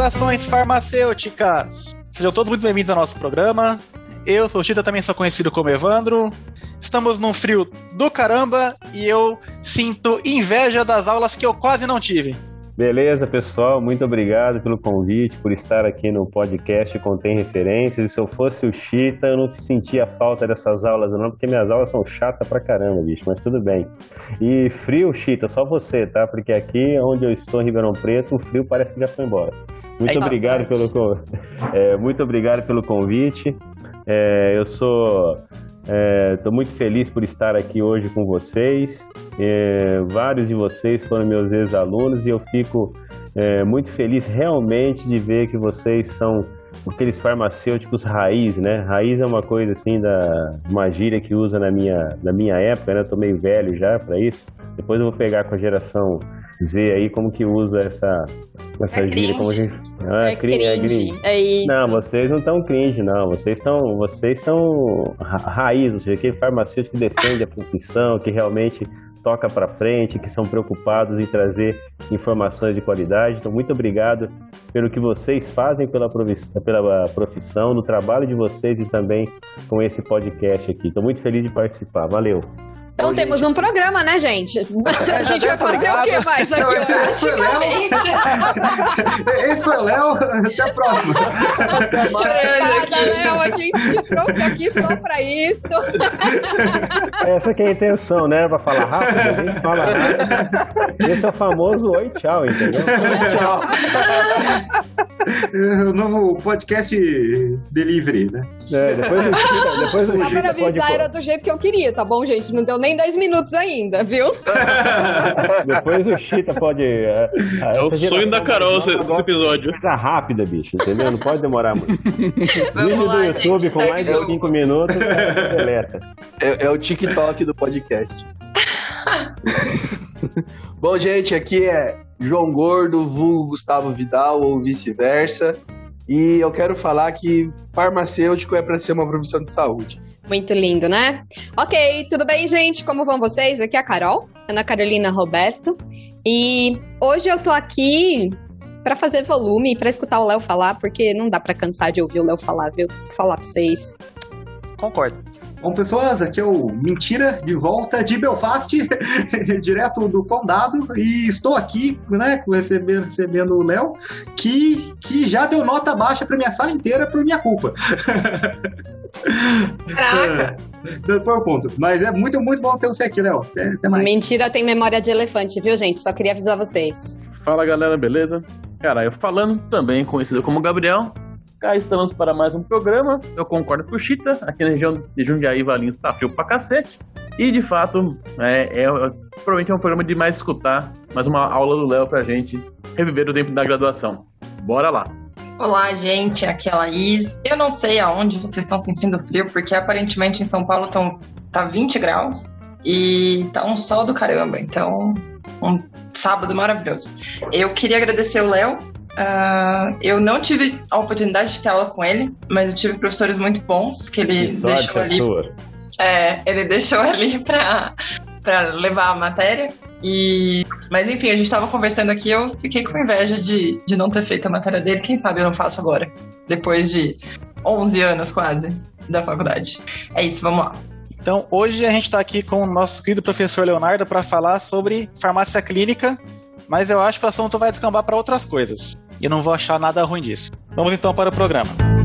Saudações farmacêuticas! Sejam todos muito bem-vindos ao nosso programa. Eu sou o Chita, também sou conhecido como Evandro. Estamos num frio do caramba e eu sinto inveja das aulas que eu quase não tive. Beleza, pessoal, muito obrigado pelo convite, por estar aqui no podcast Contém Referências. E se eu fosse o Chita, eu não sentia falta dessas aulas, não, porque minhas aulas são chatas pra caramba, bicho, mas tudo bem. E frio, Chita, só você, tá? Porque aqui onde eu estou, em Ribeirão Preto, o frio parece que já foi embora. Muito é obrigado pelo, é, muito obrigado pelo convite. É, eu sou Estou é, muito feliz por estar aqui hoje com vocês. É, vários de vocês foram meus ex-alunos e eu fico é, muito feliz realmente de ver que vocês são aqueles farmacêuticos raiz, né? Raiz é uma coisa assim da uma gíria que usa na minha, na minha época, né? Eu tô meio velho já para isso. Depois eu vou pegar com a geração Z aí como que usa essa essa é gíria como a gente ah, é, cringe, é cringe. É isso. Não, vocês não estão cringe, não. Vocês estão vocês estão raiz, ou seja, aquele farmacêutico que defende a profissão, que realmente toca para frente, que são preocupados em trazer informações de qualidade. Então, muito obrigado pelo que vocês fazem pela profissão, pela profissão, no trabalho de vocês e também com esse podcast aqui. Estou muito feliz de participar. Valeu! Então temos um programa, né, gente? A gente vai fazer o que mais aqui hoje? Esse foi o Léo. Até a próxima. Obrigada, Léo. A gente te trouxe aqui só pra isso. Essa que é a intenção, né? Pra falar rápido, a gente fala rápido. Esse é o famoso oi, tchau, entendeu? Oi, tchau. o novo podcast delivery, né? É, depois o Chita, depois o Só para avisar, pode... era do jeito que eu queria, tá bom, gente? Não deu nem 10 minutos ainda, viu? depois o Chita pode... É, é o sonho da Carol esse episódio. Coisa rápida, bicho, entendeu? Não pode demorar muito. Vídeo do YouTube gente, com mais de 5 minutos, deleta. É, é o TikTok do podcast. Bom, gente, aqui é João Gordo, vulgo Gustavo Vidal ou vice-versa. E eu quero falar que farmacêutico é para ser uma profissão de saúde. Muito lindo, né? Ok, tudo bem, gente? Como vão vocês? Aqui é a Carol, Ana Carolina Roberto. E hoje eu tô aqui para fazer volume, para escutar o Léo falar, porque não dá para cansar de ouvir o Léo falar, viu? Vou falar pra vocês. Concordo. Bom, pessoas, aqui é o Mentira, de volta de Belfast, direto do Condado, e estou aqui, né, recebendo, recebendo o Léo, que, que já deu nota baixa para minha sala inteira por minha culpa. Caraca! Foi o ponto. Mas é muito, muito bom ter você aqui, Léo. Até mais. Mentira tem memória de elefante, viu, gente? Só queria avisar vocês. Fala, galera, beleza? Cara, eu falando também, conhecido como Gabriel, Cá estamos para mais um programa. Eu concordo com o Chita. Aqui na região de Jundiaí Valinhos está frio pra cacete. E de fato, é, é, provavelmente é um programa de mais escutar, mais uma aula do Léo pra gente reviver o tempo da graduação. Bora lá! Olá, gente, aqui é a Laís. Eu não sei aonde vocês estão sentindo frio, porque aparentemente em São Paulo tão, tá 20 graus e tá um sol do caramba. Então, um sábado maravilhoso. Eu queria agradecer o Léo Uh, eu não tive a oportunidade de ter aula com ele, mas eu tive professores muito bons que ele que deixou ali. Sua. É, ele deixou ali para para levar a matéria. E mas enfim, a gente estava conversando aqui, eu fiquei com inveja de, de não ter feito a matéria dele. Quem sabe eu não faço agora, depois de 11 anos quase da faculdade. É isso, vamos lá. Então, hoje a gente está aqui com o nosso querido professor Leonardo para falar sobre farmácia clínica mas eu acho que o assunto vai descambar para outras coisas. E não vou achar nada ruim disso. Vamos então para o programa.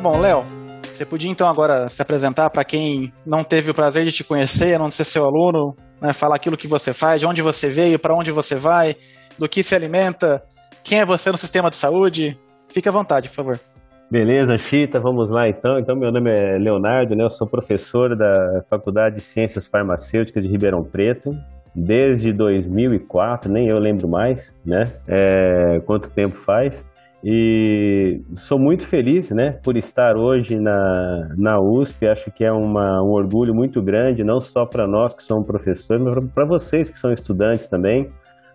Bom, Léo. Você podia então agora se apresentar para quem não teve o prazer de te conhecer, não ser seu aluno, né, falar aquilo que você faz, de onde você veio, para onde você vai, do que se alimenta, quem é você no sistema de saúde. Fique à vontade, por favor. Beleza, Chita, vamos lá então. Então, meu nome é Leonardo, né? Eu sou professor da Faculdade de Ciências Farmacêuticas de Ribeirão Preto. Desde 2004, nem eu lembro mais, né? É, quanto tempo faz. E sou muito feliz, né, por estar hoje na, na USP. Acho que é uma, um orgulho muito grande, não só para nós que somos professores, mas para vocês que são estudantes também.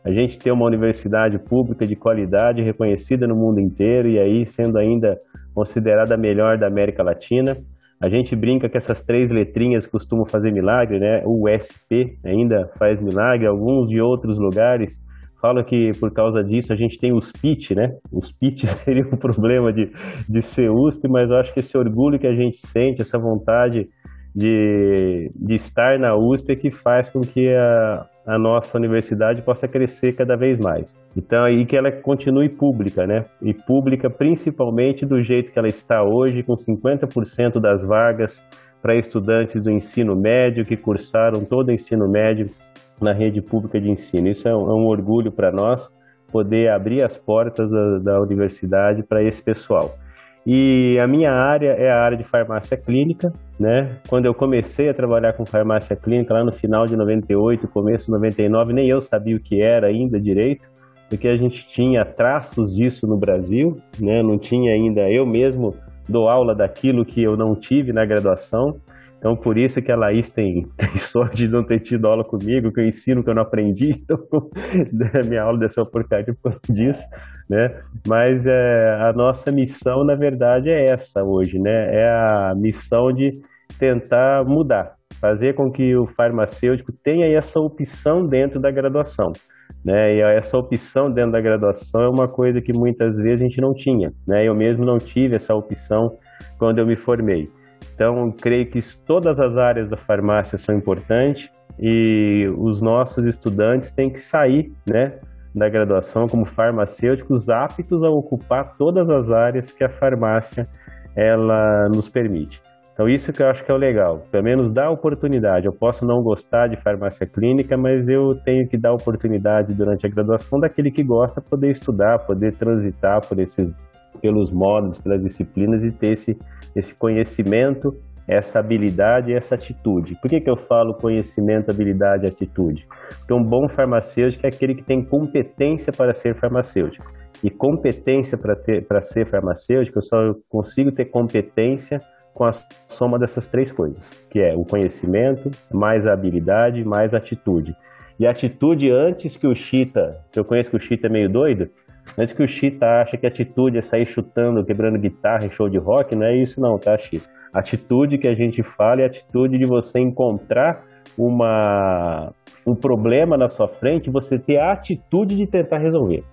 A gente ter uma universidade pública de qualidade reconhecida no mundo inteiro e aí sendo ainda considerada a melhor da América Latina. A gente brinca que essas três letrinhas costumam fazer milagre, né? O USP ainda faz milagre, alguns de outros lugares falam que por causa disso a gente tem os PIT, né? Os PIT seria um problema de, de ser USP, mas eu acho que esse orgulho que a gente sente, essa vontade de, de estar na USP é que faz com que a, a nossa universidade possa crescer cada vez mais. Então, aí que ela continue pública, né? E pública principalmente do jeito que ela está hoje, com 50% das vagas para estudantes do ensino médio que cursaram todo o ensino médio na rede pública de ensino. Isso é um, é um orgulho para nós poder abrir as portas da, da universidade para esse pessoal. E a minha área é a área de farmácia clínica, né? Quando eu comecei a trabalhar com farmácia clínica lá no final de 98, começo de 99, nem eu sabia o que era ainda direito, porque a gente tinha traços disso no Brasil, né? Não tinha ainda eu mesmo dou aula daquilo que eu não tive na graduação. Então, por isso que a Laís tem, tem sorte de não ter tido aula comigo, que eu ensino que eu não aprendi. Então, minha aula dessa porcaria por causa disso, né? Mas é, a nossa missão, na verdade, é essa hoje, né? É a missão de tentar mudar, fazer com que o farmacêutico tenha essa opção dentro da graduação. Né? E essa opção dentro da graduação é uma coisa que muitas vezes a gente não tinha. Né? Eu mesmo não tive essa opção quando eu me formei. Então, creio que todas as áreas da farmácia são importantes e os nossos estudantes têm que sair, né, da graduação como farmacêuticos aptos a ocupar todas as áreas que a farmácia ela nos permite. Então isso que eu acho que é o legal, pelo menos dá oportunidade. Eu posso não gostar de farmácia clínica, mas eu tenho que dar oportunidade durante a graduação daquele que gosta poder estudar, poder transitar por esses pelos módulos, pelas disciplinas e ter esse, esse conhecimento, essa habilidade e essa atitude. Por que, que eu falo conhecimento, habilidade e atitude? Porque um bom farmacêutico é aquele que tem competência para ser farmacêutico. E competência para ser farmacêutico, eu só consigo ter competência com a soma dessas três coisas, que é o conhecimento, mais a habilidade, mais a atitude. E a atitude antes que o Chita, eu conheço que o Chita é meio doido, antes que o Chita acha que atitude é sair chutando, quebrando guitarra em show de rock, não é isso não, tá, Chita? Atitude que a gente fala é a atitude de você encontrar uma, um problema na sua frente, você ter a atitude de tentar resolver.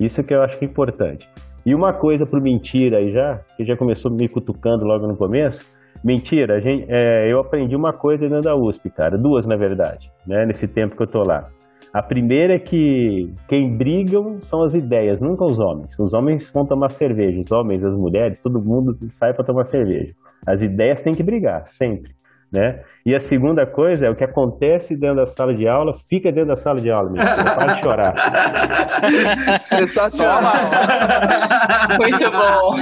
Isso que eu acho que é importante. E uma coisa pro mentira aí já, que já começou me cutucando logo no começo, mentira, gente, é, eu aprendi uma coisa dentro da USP, cara, duas na verdade, né, nesse tempo que eu tô lá. A primeira é que quem brigam são as ideias, nunca os homens. Os homens vão tomar cerveja, os homens, as mulheres, todo mundo sai para tomar cerveja. As ideias têm que brigar, sempre. Né? E a segunda coisa é o que acontece dentro da sala de aula, fica dentro da sala de aula, mesmo. para de chorar. Sensacional. Muito bom.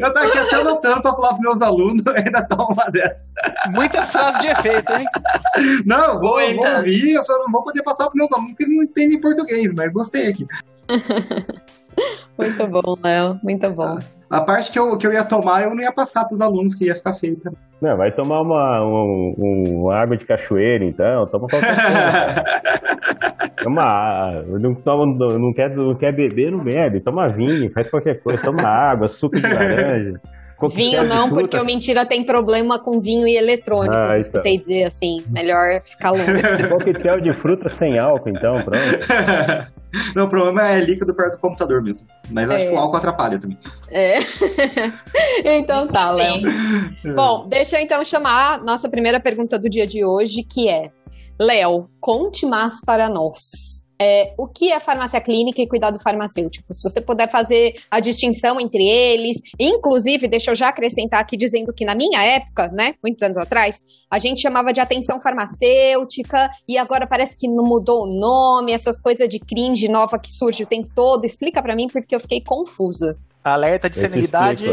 Eu tô aqui até anotando pra falar pros meus alunos, ainda tá uma dessa. Muitas frases de efeito, hein? Não, eu vou, eu vou ouvir, eu só não vou poder passar pros meus alunos porque eles não entendem português, mas gostei aqui. Muito bom, Léo. Muito bom. A parte que eu, que eu ia tomar, eu não ia passar pros alunos, que ia ficar feio mim. Não, vai tomar uma, um, um- uma água de cachoeira, então, toma qualquer coisa. Toma água, não, toma, não, quer, não quer beber, não bebe, toma vinho, faz qualquer coisa, toma água, suco de laranja. coquetel Vinho não, porque o Mentira tem problema com vinho e eletrônicos. Ah, então. escutei dizer assim. Melhor ficar longe. Coquetel de fruta sem álcool, então, pronto. Não, o problema é líquido perto do computador mesmo. Mas acho É. que o álcool atrapalha também. É. então tá, Léo. Sim. Bom, deixa eu então chamar a nossa primeira pergunta do dia de hoje, que é: Léo, conte mais para nós. É, o que é farmácia clínica e cuidado farmacêutico. Se você puder fazer a distinção entre eles, inclusive, deixa eu já acrescentar aqui dizendo que na minha época, né, muitos anos atrás, a gente chamava de atenção farmacêutica e agora parece que não mudou o nome, essas coisas de cringe nova que surge o tempo todo. Explica para mim porque eu fiquei confusa. Alerta de senilidade.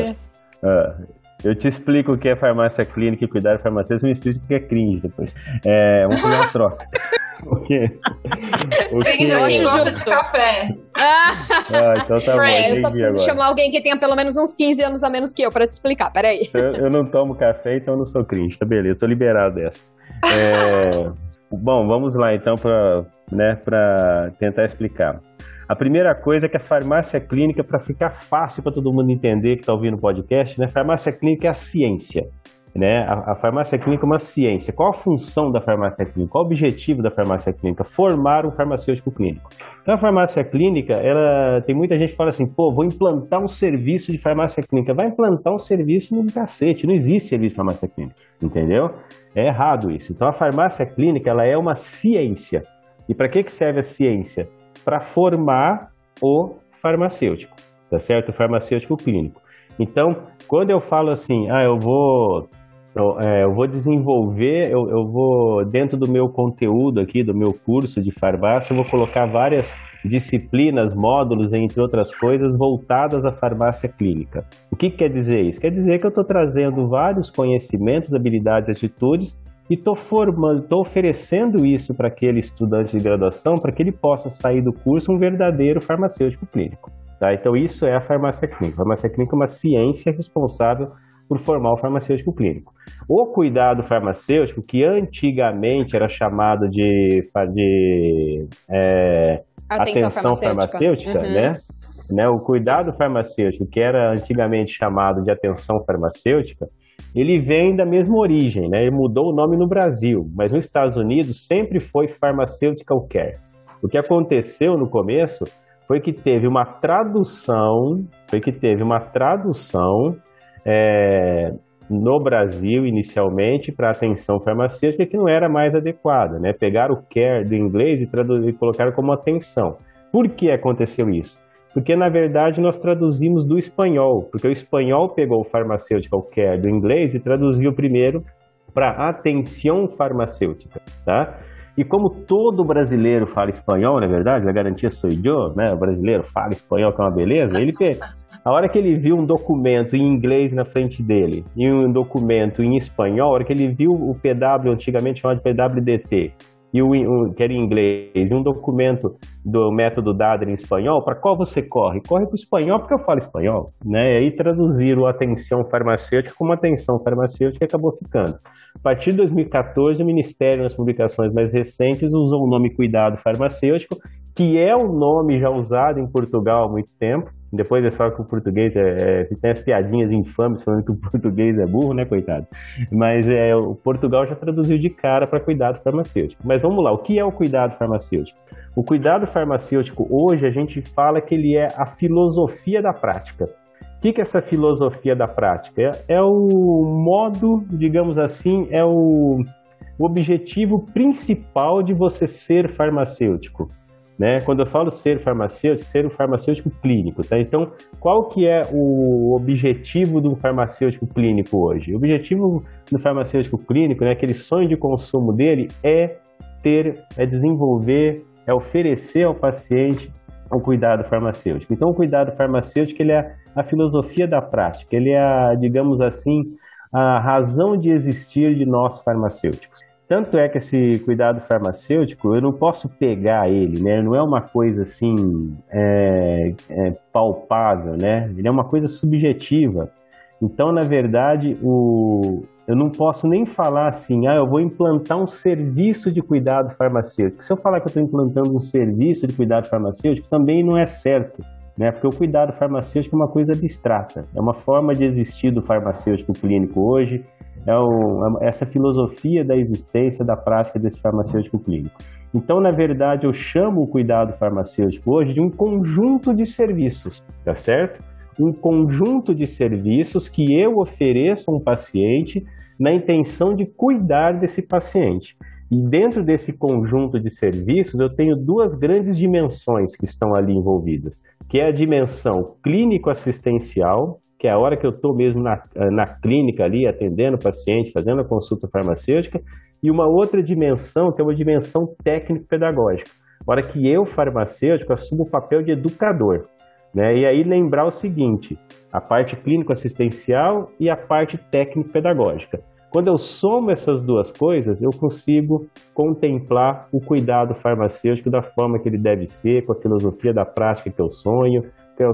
Ah, eu te explico o que é farmácia clínica e cuidado farmacêutico, me explica o que é cringe depois. É, vamos fazer uma troca. O Tem que gente Eu que acho gosta justo. de café. Ah, Ah, então tá bom, eu só preciso agora. chamar alguém que tenha pelo menos uns 15 anos a menos que eu para te explicar. Peraí. Eu, eu não tomo café, então eu não sou cringe, tá beleza, tô liberado dessa. É, bom, vamos lá então para né, pra tentar explicar. A primeira coisa é que a farmácia clínica, para ficar fácil para todo mundo entender que está ouvindo o podcast, né, farmácia clínica é a ciência. Né? A, a farmácia clínica é uma ciência. Qual a função da farmácia clínica? Qual o objetivo da farmácia clínica? Formar um farmacêutico clínico. Então, a farmácia clínica, ela tem muita gente que fala assim, pô, vou implantar um serviço de farmácia clínica. Vai implantar um serviço no cacete, não existe serviço de farmácia clínica, entendeu? É errado isso. Então, a farmácia clínica, ela é uma ciência. E para que, que serve a ciência? Para formar o farmacêutico, tá certo? O farmacêutico clínico. Então, quando eu falo assim, ah, eu vou eu, é, eu vou desenvolver, eu, eu vou, dentro do meu conteúdo aqui, do meu curso de farmácia, eu vou colocar várias disciplinas, módulos, entre outras coisas, voltadas à farmácia clínica. O que, que quer dizer isso? Quer dizer que eu estou trazendo vários conhecimentos, habilidades, atitudes e estou formando, estou oferecendo isso para aquele estudante de graduação para que ele possa sair do curso um verdadeiro farmacêutico clínico. Tá? Então, isso é a farmácia clínica. A farmácia clínica é uma ciência responsável por formar o farmacêutico clínico. O cuidado farmacêutico, que antigamente era chamado de, de é, atenção, farmacêutica, Uhum. né? né? O cuidado farmacêutico, que era antigamente chamado de atenção farmacêutica, ele vem da mesma origem, né? Ele mudou o nome no Brasil, mas nos Estados Unidos sempre foi pharmaceutical care. O que aconteceu no começo foi que teve uma tradução, foi que teve uma tradução é, no Brasil inicialmente para atenção farmacêutica que não era mais adequada, né? Pegaram o care do inglês e, e colocaram como atenção. Por que aconteceu isso? Porque na verdade nós traduzimos do espanhol, porque o espanhol pegou o farmaceutical care do inglês e traduziu primeiro para atenção farmacêutica, tá? E como todo brasileiro fala espanhol, na verdade, a garantia sou eu, né? O brasileiro fala espanhol, que é uma beleza. Ele a hora que ele viu um documento em inglês na frente dele e um documento em espanhol, a hora que ele viu o PW, antigamente chamado de PWDT, e o, o- que era em inglês, e um documento do método DADR em espanhol, para qual você corre? Corre para o espanhol porque eu falo espanhol, né? E aí traduziram atenção farmacêutica como atenção farmacêutica e acabou ficando. A partir de 2014, o Ministério, nas publicações mais recentes, usou o nome cuidado farmacêutico, que é o nome já usado em Portugal há muito tempo. Depois eles falam que o português é, é tem as piadinhas infames falando que o português é burro, né, coitado? Mas é, o Portugal já traduziu de cara para cuidado farmacêutico. Mas vamos lá, o que é o cuidado farmacêutico? O cuidado farmacêutico hoje a gente fala que ele é a filosofia da prática. O que, que é essa filosofia da prática? É, é o modo, digamos assim, é o, o objetivo principal de você ser farmacêutico. Né? Quando eu falo ser farmacêutico, ser um farmacêutico clínico, tá? Então, qual que é o objetivo do farmacêutico clínico hoje? O objetivo do farmacêutico clínico, né, aquele sonho de consumo dele é ter, é desenvolver, é oferecer ao paciente um cuidado farmacêutico. Então, o cuidado farmacêutico ele é a filosofia da prática, ele é, a, digamos assim, a razão de existir de nós farmacêuticos. Tanto é que esse cuidado farmacêutico, eu não posso pegar ele, né? Não é uma coisa assim é, é, palpável, né? Ele é uma coisa subjetiva. Então, na verdade, o, eu não posso nem falar assim, ah, eu vou implantar um serviço de cuidado farmacêutico. Se eu falar que eu estou implantando um serviço de cuidado farmacêutico, também não é certo, né? Porque o cuidado farmacêutico é uma coisa abstrata, é uma forma de existir do farmacêutico clínico hoje, é o, essa filosofia da existência, da prática desse farmacêutico clínico. Então, na verdade, eu chamo o cuidado farmacêutico hoje de um conjunto de serviços, tá certo? Um conjunto de serviços que eu ofereço a um paciente na intenção de cuidar desse paciente. E dentro desse conjunto de serviços, eu tenho duas grandes dimensões que estão ali envolvidas, que é a dimensão clínico-assistencial, que é a hora que eu estou mesmo na, na clínica ali, atendendo o paciente, fazendo a consulta farmacêutica, e uma outra dimensão, que é uma dimensão técnico-pedagógica. A hora que eu, farmacêutico, assumo o papel de educador. Né? E aí lembrar o seguinte, a parte clínico-assistencial e a parte técnico-pedagógica. Quando eu somo essas duas coisas, eu consigo contemplar o cuidado farmacêutico da forma que ele deve ser, com a filosofia da prática que eu sonho,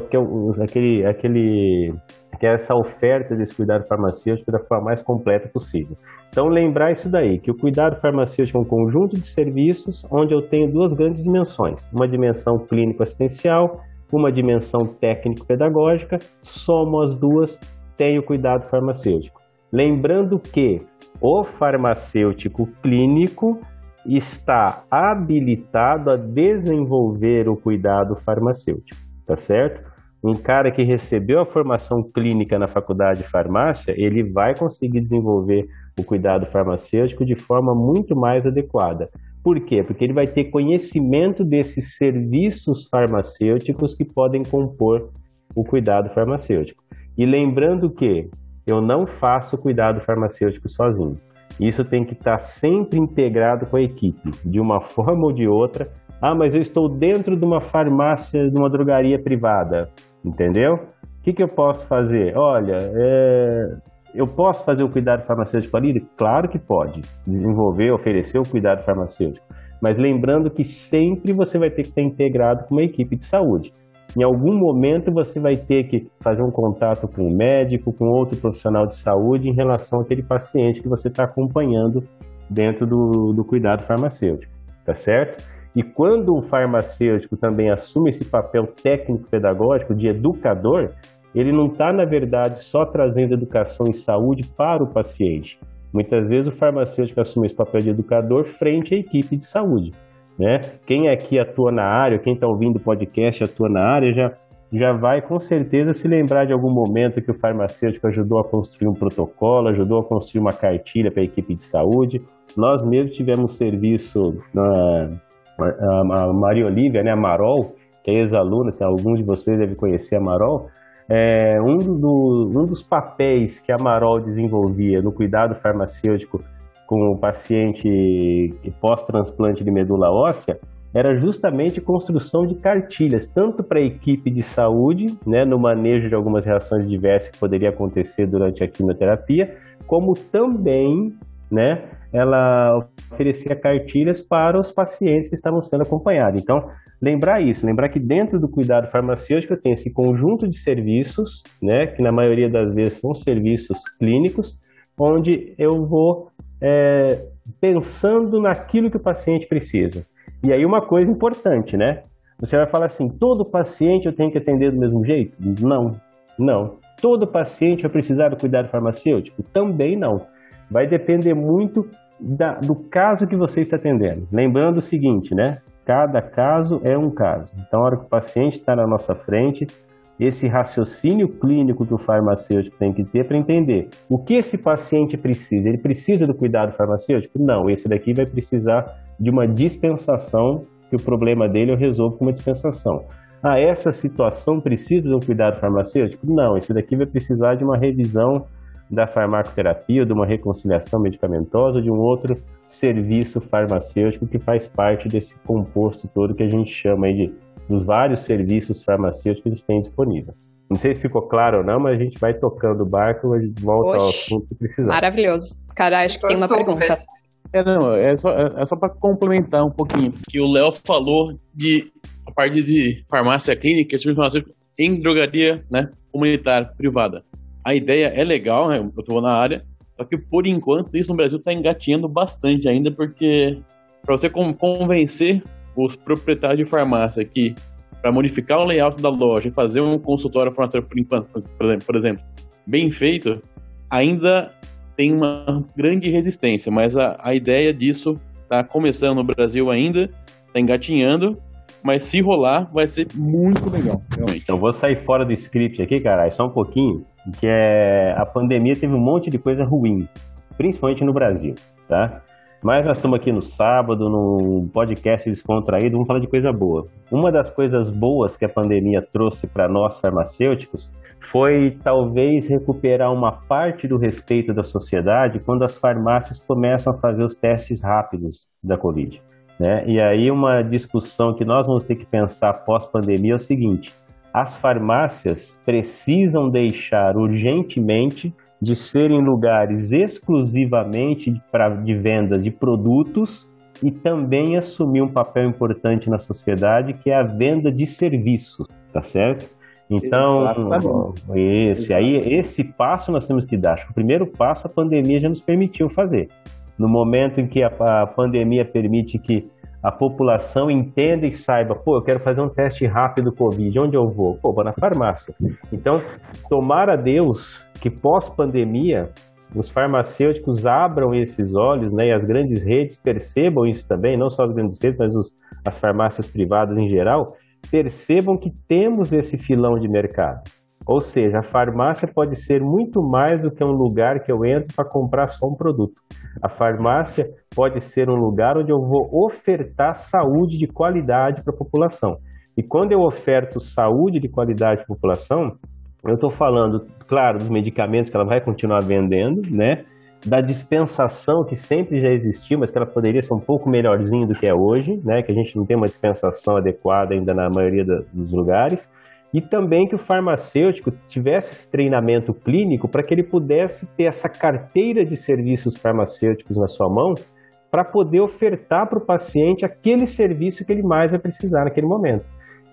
que é, é aquele, aquele, que é essa oferta desse cuidado farmacêutico da forma mais completa possível. Então, lembrar isso daí, que o cuidado farmacêutico é um conjunto de serviços onde eu tenho duas grandes dimensões, uma dimensão clínico-assistencial, uma dimensão técnico-pedagógica, somo as duas, tenho cuidado farmacêutico. Lembrando que o farmacêutico clínico está habilitado a desenvolver o cuidado farmacêutico, tá certo? Um cara que recebeu a formação clínica na faculdade de farmácia, ele vai conseguir desenvolver o cuidado farmacêutico de forma muito mais adequada. Por quê? Porque ele vai ter conhecimento desses serviços farmacêuticos que podem compor o cuidado farmacêutico. E lembrando que eu não faço cuidado farmacêutico sozinho. Isso tem que estar sempre integrado com a equipe, de uma forma ou de outra. Ah, mas eu estou dentro de uma farmácia, de uma drogaria privada, entendeu? O que, que eu posso fazer? Olha, é... eu posso fazer o cuidado farmacêutico ali? Claro que pode. Desenvolver, oferecer o cuidado farmacêutico. Mas lembrando que sempre você vai ter que estar integrado com uma equipe de saúde. Em algum momento você vai ter que fazer um contato com um médico, com outro profissional de saúde em relação àquele paciente que você está acompanhando dentro do, do cuidado farmacêutico, tá certo? E quando um farmacêutico também assume esse papel técnico-pedagógico de educador, ele não está, na verdade, só trazendo educação e saúde para o paciente. Muitas vezes o farmacêutico assume esse papel de educador frente à equipe de saúde. Né? Quem aqui atua na área, quem está ouvindo o podcast atua na área, já, já vai com certeza se lembrar de algum momento que o farmacêutico ajudou a construir um protocolo, ajudou a construir uma cartilha para a equipe de saúde. Nós mesmos tivemos serviço na a, Maria Olivia, né, a Marol, que é ex-aluna, assim, alguns de vocês devem conhecer a Marol, é, um, do, um dos papéis que a Marol desenvolvia no cuidado farmacêutico com o paciente pós-transplante de medula óssea era justamente construção de cartilhas, tanto para a equipe de saúde, né, no manejo de algumas reações diversas que poderia acontecer durante a quimioterapia, como também, né, ela oferecia cartilhas para os pacientes que estavam sendo acompanhados. Então, lembrar isso, lembrar que dentro do cuidado farmacêutico tem esse conjunto de serviços, né, que na maioria das vezes são serviços clínicos, onde eu vou é, pensando naquilo que o paciente precisa. E aí uma coisa importante, né? Você vai falar assim, todo paciente eu tenho que atender do mesmo jeito? Não, não. Todo paciente vai precisar do cuidado farmacêutico? Também não. Vai depender muito da, do caso que você está atendendo. Lembrando o seguinte, né? Cada caso é um caso. Então, a hora que o paciente está na nossa frente, esse raciocínio clínico que o farmacêutico tem que ter para entender o que esse paciente precisa. Ele precisa do cuidado farmacêutico? Não, esse daqui vai precisar de uma dispensação, que o problema dele eu resolvo com uma dispensação. Ah, essa situação precisa de um cuidado farmacêutico? Não, esse daqui vai precisar de uma revisão da farmacoterapia, de uma reconciliação medicamentosa, de um outro serviço farmacêutico que faz parte desse composto todo que a gente chama de dos vários serviços farmacêuticos que a gente tem disponível. Não sei se ficou claro ou não, mas a gente vai tocando o barco e volta Oxi, ao assunto que precisar. Maravilhoso. Cara, acho que tem uma pergunta. É, não, é só, é só para complementar um pouquinho. Que o Léo falou de a parte de farmácia clínica, serviço farmacêutico em drogaria né, comunitária, privada. A ideia é legal, né, eu estou na área, só que por enquanto isso no Brasil está engatinhando bastante ainda, porque para você convencer os proprietários de farmácia que, para modificar o layout da loja e fazer um consultório farmacêutico, por exemplo, bem feito, ainda tem uma grande resistência, mas a, a ideia disso está começando no Brasil ainda, está engatinhando, mas se rolar, vai ser muito legal, realmente. Eu vou sair fora do script aqui, cara, só um pouquinho, que é a pandemia teve um monte de coisa ruim, principalmente no Brasil, tá? Mas nós estamos aqui no sábado, num podcast descontraído, vamos falar de coisa boa. Uma das coisas boas que a pandemia trouxe para nós farmacêuticos foi talvez recuperar uma parte do respeito da sociedade quando as farmácias começam a fazer os testes rápidos da Covid. Né? E aí uma discussão que nós vamos ter que pensar pós-pandemia é o seguinte: as farmácias precisam deixar urgentemente de serem lugares exclusivamente para de vendas de produtos e também assumir um papel importante na sociedade que é a venda de serviços, tá certo? Então, esse aí, esse passo nós temos que dar. Acho que o primeiro passo a pandemia já nos permitiu fazer. No momento em que a, a pandemia permite que a população entenda e saiba, pô, eu quero fazer um teste rápido Covid, onde eu vou? Pô, vou na farmácia. Então, tomara Deus que pós-pandemia os farmacêuticos abram esses olhos, né, e as grandes redes percebam isso também, não só as grandes redes, mas os, as farmácias privadas em geral, percebam que temos esse filão de mercado. Ou seja, a farmácia pode ser muito mais do que um lugar que eu entro para comprar só um produto. A farmácia pode ser um lugar onde eu vou ofertar saúde de qualidade para a população. E quando eu oferto saúde de qualidade para a população, eu estou falando, claro, dos medicamentos que ela vai continuar vendendo, né? Da dispensação que sempre já existiu, mas que ela poderia ser um pouco melhorzinho do que é hoje, né? Que a gente não tem uma dispensação adequada ainda na maioria dos lugares e também que o farmacêutico tivesse esse treinamento clínico para que ele pudesse ter essa carteira de serviços farmacêuticos na sua mão para poder ofertar para o paciente aquele serviço que ele mais vai precisar naquele momento.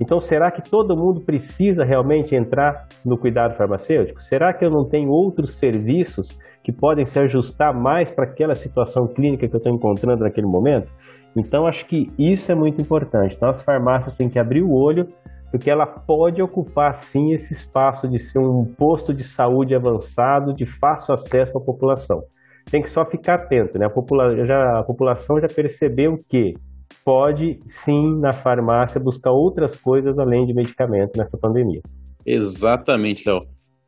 Então, será que todo mundo precisa realmente entrar no cuidado farmacêutico? Será que eu não tenho outros serviços que podem se ajustar mais para aquela situação clínica que eu estou encontrando naquele momento? Então, acho que isso é muito importante. Então, as farmácias têm que abrir o olho porque ela pode ocupar sim esse espaço de ser um posto de saúde avançado, de fácil acesso à população. Tem que só ficar atento, né? A, popula já, a população já percebeu que pode sim na farmácia buscar outras coisas além de medicamento nessa pandemia. Exatamente, Léo.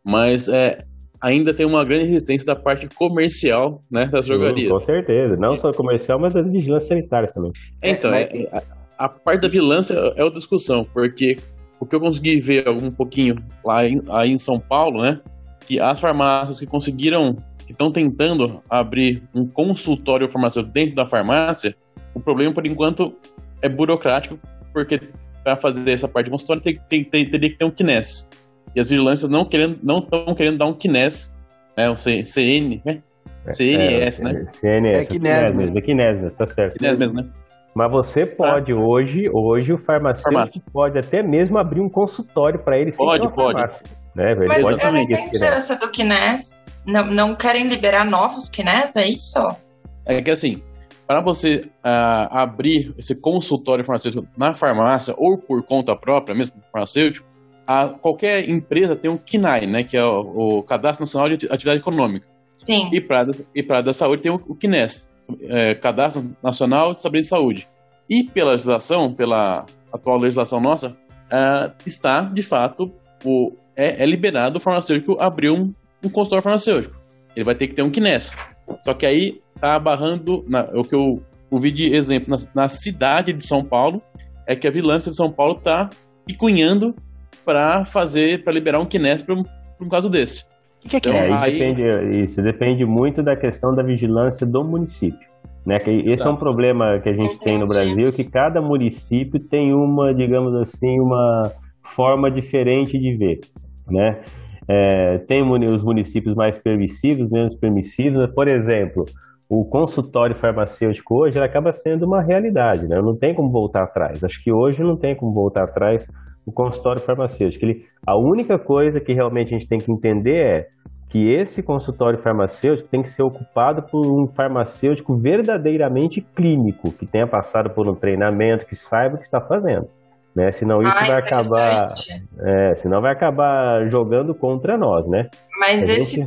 Mas é, ainda tem uma grande resistência da parte comercial né, das Sim, drogarias. Com certeza. Não só comercial, mas das vigilâncias sanitárias também. Então, é, é, a, a, parte da vigilância é outra discussão, porque o que eu consegui ver um pouquinho lá em, aí em São Paulo, né? Que as farmácias que conseguiram, que estão tentando abrir um consultório farmacêutico dentro da farmácia, o problema por enquanto é burocrático, porque para fazer essa parte de consultório tem, tem, tem, teria que ter um KINES. E as vigilâncias não querendo, não estão querendo dar um KINES, né? O C, CN, né? CNS, é, né? CNS. É KINES mesmo. É KINES mesmo, tá certo. KINES mesmo, né? Mas você pode ah. hoje, hoje o farmacêutico pode até mesmo abrir um consultório para ele pode, pode. Né? Ele Mas pode eu não entendi essa do Kines. Não, não querem liberar novos Kines, é isso? É que assim, para você uh, abrir esse consultório farmacêutico na farmácia ou por conta própria, mesmo farmacêutico, a, qualquer empresa tem um KINAI, né, que é o, o Cadastro Nacional de Atividade Econômica. Sim. E para e para da saúde tem o, o KINES, é, Cadastro Nacional de Saber de Saúde. E pela legislação, pela atual legislação nossa, é, está, de fato, o, é, é, liberado o farmacêutico abrir um, um consultório farmacêutico. Ele vai ter que ter um KINES. Só que aí tá barrando, na, o que eu ouvi de exemplo na, na, cidade de São Paulo, é que a Vilância de São Paulo tá picunhando para fazer, para liberar um KINES para um, um caso desse. O que é, que então, é isso? Depende, isso depende muito da questão da vigilância do município. Né? Que esse Exato. é um problema que a gente Entendi. tem no Brasil, que cada município tem uma, digamos assim, uma forma diferente de ver. Né? É, tem os municípios mais permissivos, menos permissivos. Por exemplo, o consultório farmacêutico hoje acaba sendo uma realidade, né? não tem como voltar atrás. Acho que hoje não tem como voltar atrás o consultório farmacêutico. Ele, a única coisa que realmente a gente tem que entender é que esse consultório farmacêutico tem que ser ocupado por um farmacêutico verdadeiramente clínico, que tenha passado por um treinamento, que saiba o que está fazendo. Né? Senão isso ah, vai acabar. É, senão vai acabar jogando contra nós, né? Mas esse.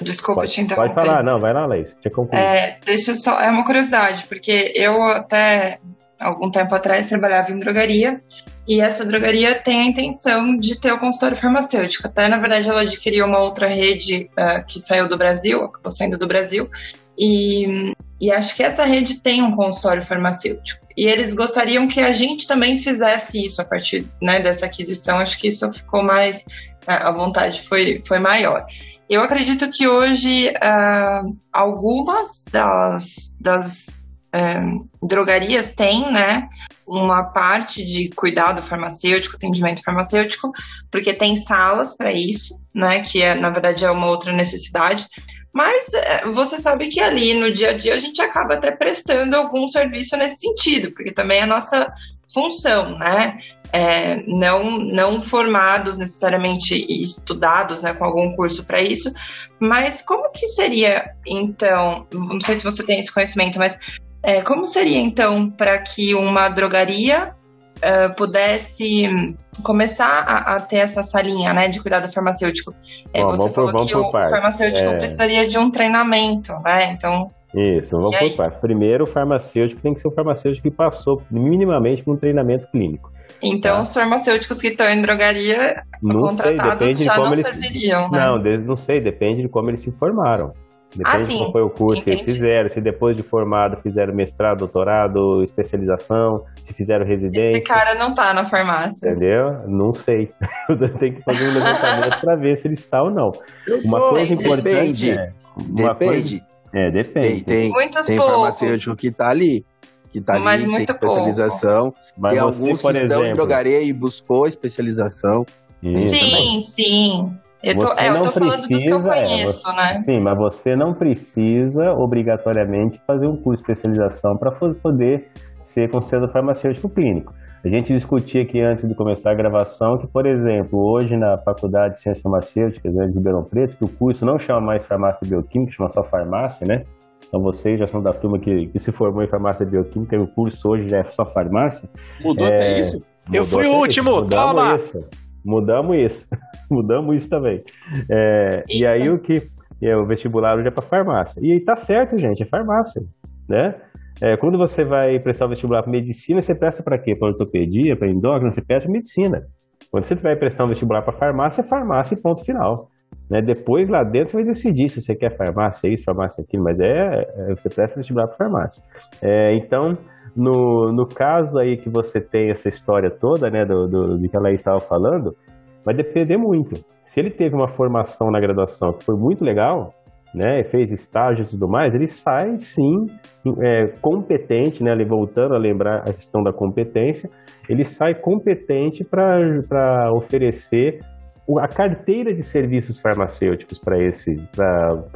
Desculpa pode, te interromper. Pode falar, não, vai lá, Leis. É, deixa eu só. É uma curiosidade, porque eu até algum tempo atrás trabalhava em drogaria e essa drogaria tem a intenção de ter o consultório farmacêutico. Até, na verdade, ela adquiriu uma outra rede uh, que saiu do Brasil, acabou saindo do Brasil, e e acho que essa rede tem um consultório farmacêutico. E eles gostariam que a gente também fizesse isso a partir né, dessa aquisição. Acho que isso ficou mais. A vontade foi, foi maior. Eu acredito que hoje uh, algumas das, das uh, drogarias têm, né, uma parte de cuidado farmacêutico, atendimento farmacêutico, porque tem salas para isso, né, que é, na verdade é uma outra necessidade. Mas é, você sabe que ali no dia a dia a gente acaba até prestando algum serviço nesse sentido, porque também é a nossa função, né? É, não, não formados necessariamente e estudados né, com algum curso para isso, mas como que seria então? Não sei se você tem esse conhecimento, mas é, como seria então para que uma drogaria uh, pudesse começar a, a, ter essa salinha né, de cuidado farmacêutico. É, Bom, você falou por, que o partes. farmacêutico é... precisaria de um treinamento, né? Então. Isso, vamos por parte. Primeiro, o farmacêutico tem que ser um farmacêutico que passou minimamente por um treinamento clínico. Então, tá? os farmacêuticos que estão em drogaria não contratados sei, já de como não eles... serviriam, né? Não, não sei, depende de como eles se formaram. Depende ah, sim. qual foi o curso Entendi. que eles fizeram, se depois de formado fizeram mestrado, doutorado, especialização, se fizeram residência. Esse cara não tá na farmácia. Entendeu? Não sei. Eu tenho que fazer um levantamento para ver se ele está ou não. Uma coisa importante depende. é. Depende. Coisa, é, depende. Tem, tem, Muitos tem farmacêutico que tá ali. Que tá Mas ali, tem especialização. Mas tem você, alguns que exemplo, estão em drogaria e buscou especialização. Sim, sim. Eu tô, é, eu tô falando precisa, dos que eu é, conheço, é, você, né? Sim, mas você não precisa obrigatoriamente fazer um curso de especialização para poder ser considerado farmacêutico clínico. A gente discutia aqui antes de começar a gravação que, por exemplo, hoje na Faculdade de Ciências Farmacêuticas né, de Ribeirão Preto, que o curso não chama mais farmácia bioquímica, chama só farmácia, né? Então vocês já são da turma que, que se formou em farmácia bioquímica e o curso hoje já é só farmácia. Mudou é, até isso? Eu fui o último, toma! Isso. Mudamos isso. Mudamos isso também. É, e aí o que. É, o vestibular hoje é para farmácia. E aí tá certo, gente, é farmácia. Né? É, quando você vai prestar o vestibular para medicina, você presta para quê? Para ortopedia, para endócrina, você presta medicina. Quando você vai prestar um vestibular para farmácia, é farmácia e ponto final. Né? Depois lá dentro você vai decidir se você quer farmácia isso, farmácia aquilo, mas é, é você presta vestibular para farmácia. É, então, no, no caso aí que você tem essa história toda, né, do, do, do que a Laís estava falando, vai depender muito. Se ele teve uma formação na graduação que foi muito legal, né, fez estágio e tudo mais, ele sai sim é, competente, né, voltando a lembrar a questão da competência, ele sai competente para oferecer a carteira de serviços farmacêuticos para esse,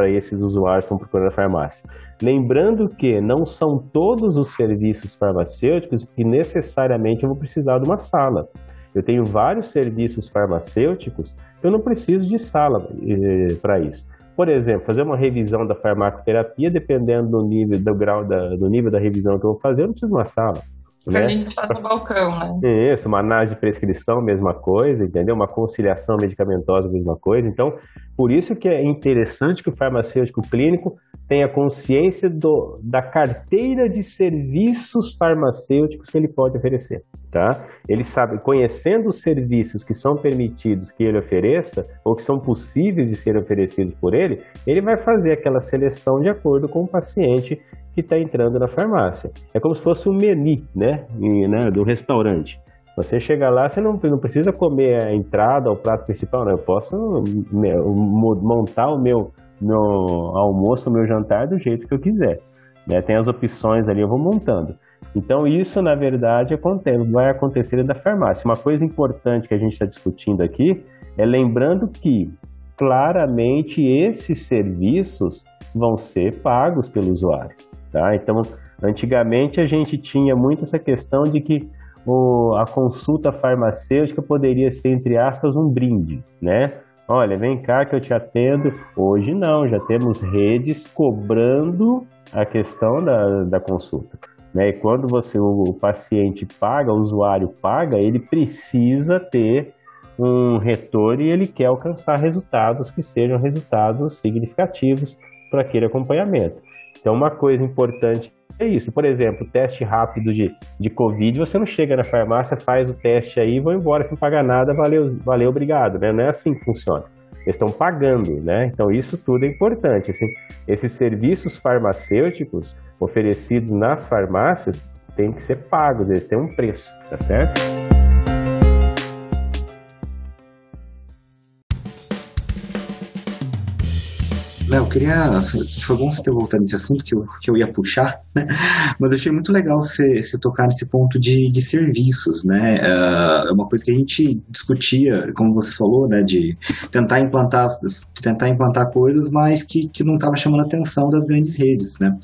esses usuários que estão procurando a farmácia. Lembrando que não são todos os serviços farmacêuticos que necessariamente eu vou precisar de uma sala. Eu tenho vários serviços farmacêuticos eu não preciso de sala eh, para isso. Por exemplo, fazer uma revisão da farmacoterapia, dependendo do nível, do grau da, do nível da revisão que eu vou fazer, eu não preciso de uma sala. Que né? a gente faz no balcão, né? Isso, uma análise de prescrição, mesma coisa, entendeu? Uma conciliação medicamentosa, mesma coisa. Então, por isso que é interessante que o farmacêutico clínico tenha consciência do, da carteira de serviços farmacêuticos que ele pode oferecer, tá? Ele sabe, conhecendo os serviços que são permitidos que ele ofereça, ou que são possíveis de serem oferecidos por ele, ele vai fazer aquela seleção de acordo com o paciente que está entrando na farmácia. É como se fosse um menu, né, né do restaurante. Você chega lá, você não, não precisa comer a entrada, o prato principal, não. Eu posso montar o meu, meu almoço, o meu jantar do jeito que eu quiser. Né? Tem as opções ali, eu vou montando. Então, isso, na verdade, acontece, vai acontecer da farmácia. Uma coisa importante que a gente está discutindo aqui é lembrando que, claramente, esses serviços vão ser pagos pelo usuário. Tá? Então, antigamente a gente tinha muito essa questão de que o, a consulta farmacêutica poderia ser, entre aspas, um brinde, né? Olha, vem cá que eu te atendo. Hoje não, já temos redes cobrando a questão da, da consulta. Né? E quando você, o, o paciente paga, o usuário paga, ele precisa ter um retorno e ele quer alcançar resultados que sejam resultados significativos para aquele acompanhamento. Então, uma coisa importante é isso. Por exemplo, teste rápido de, de Covid, você não chega na farmácia, faz o teste aí vai embora sem pagar nada, valeu, valeu, obrigado. Né? Não é assim que funciona. Eles estão pagando, né? Então isso tudo é importante. Assim, esses serviços farmacêuticos oferecidos nas farmácias têm que ser pagos, eles têm um preço, tá certo? Léo, queria. Foi bom você ter voltado nesse assunto que eu, que eu ia puxar, né? Mas eu achei muito legal você, você tocar nesse ponto de, de serviços, né? É uma coisa que a gente discutia, como você falou, né? De tentar implantar, tentar implantar coisas, mas que, que não estava chamando a atenção das grandes redes, né?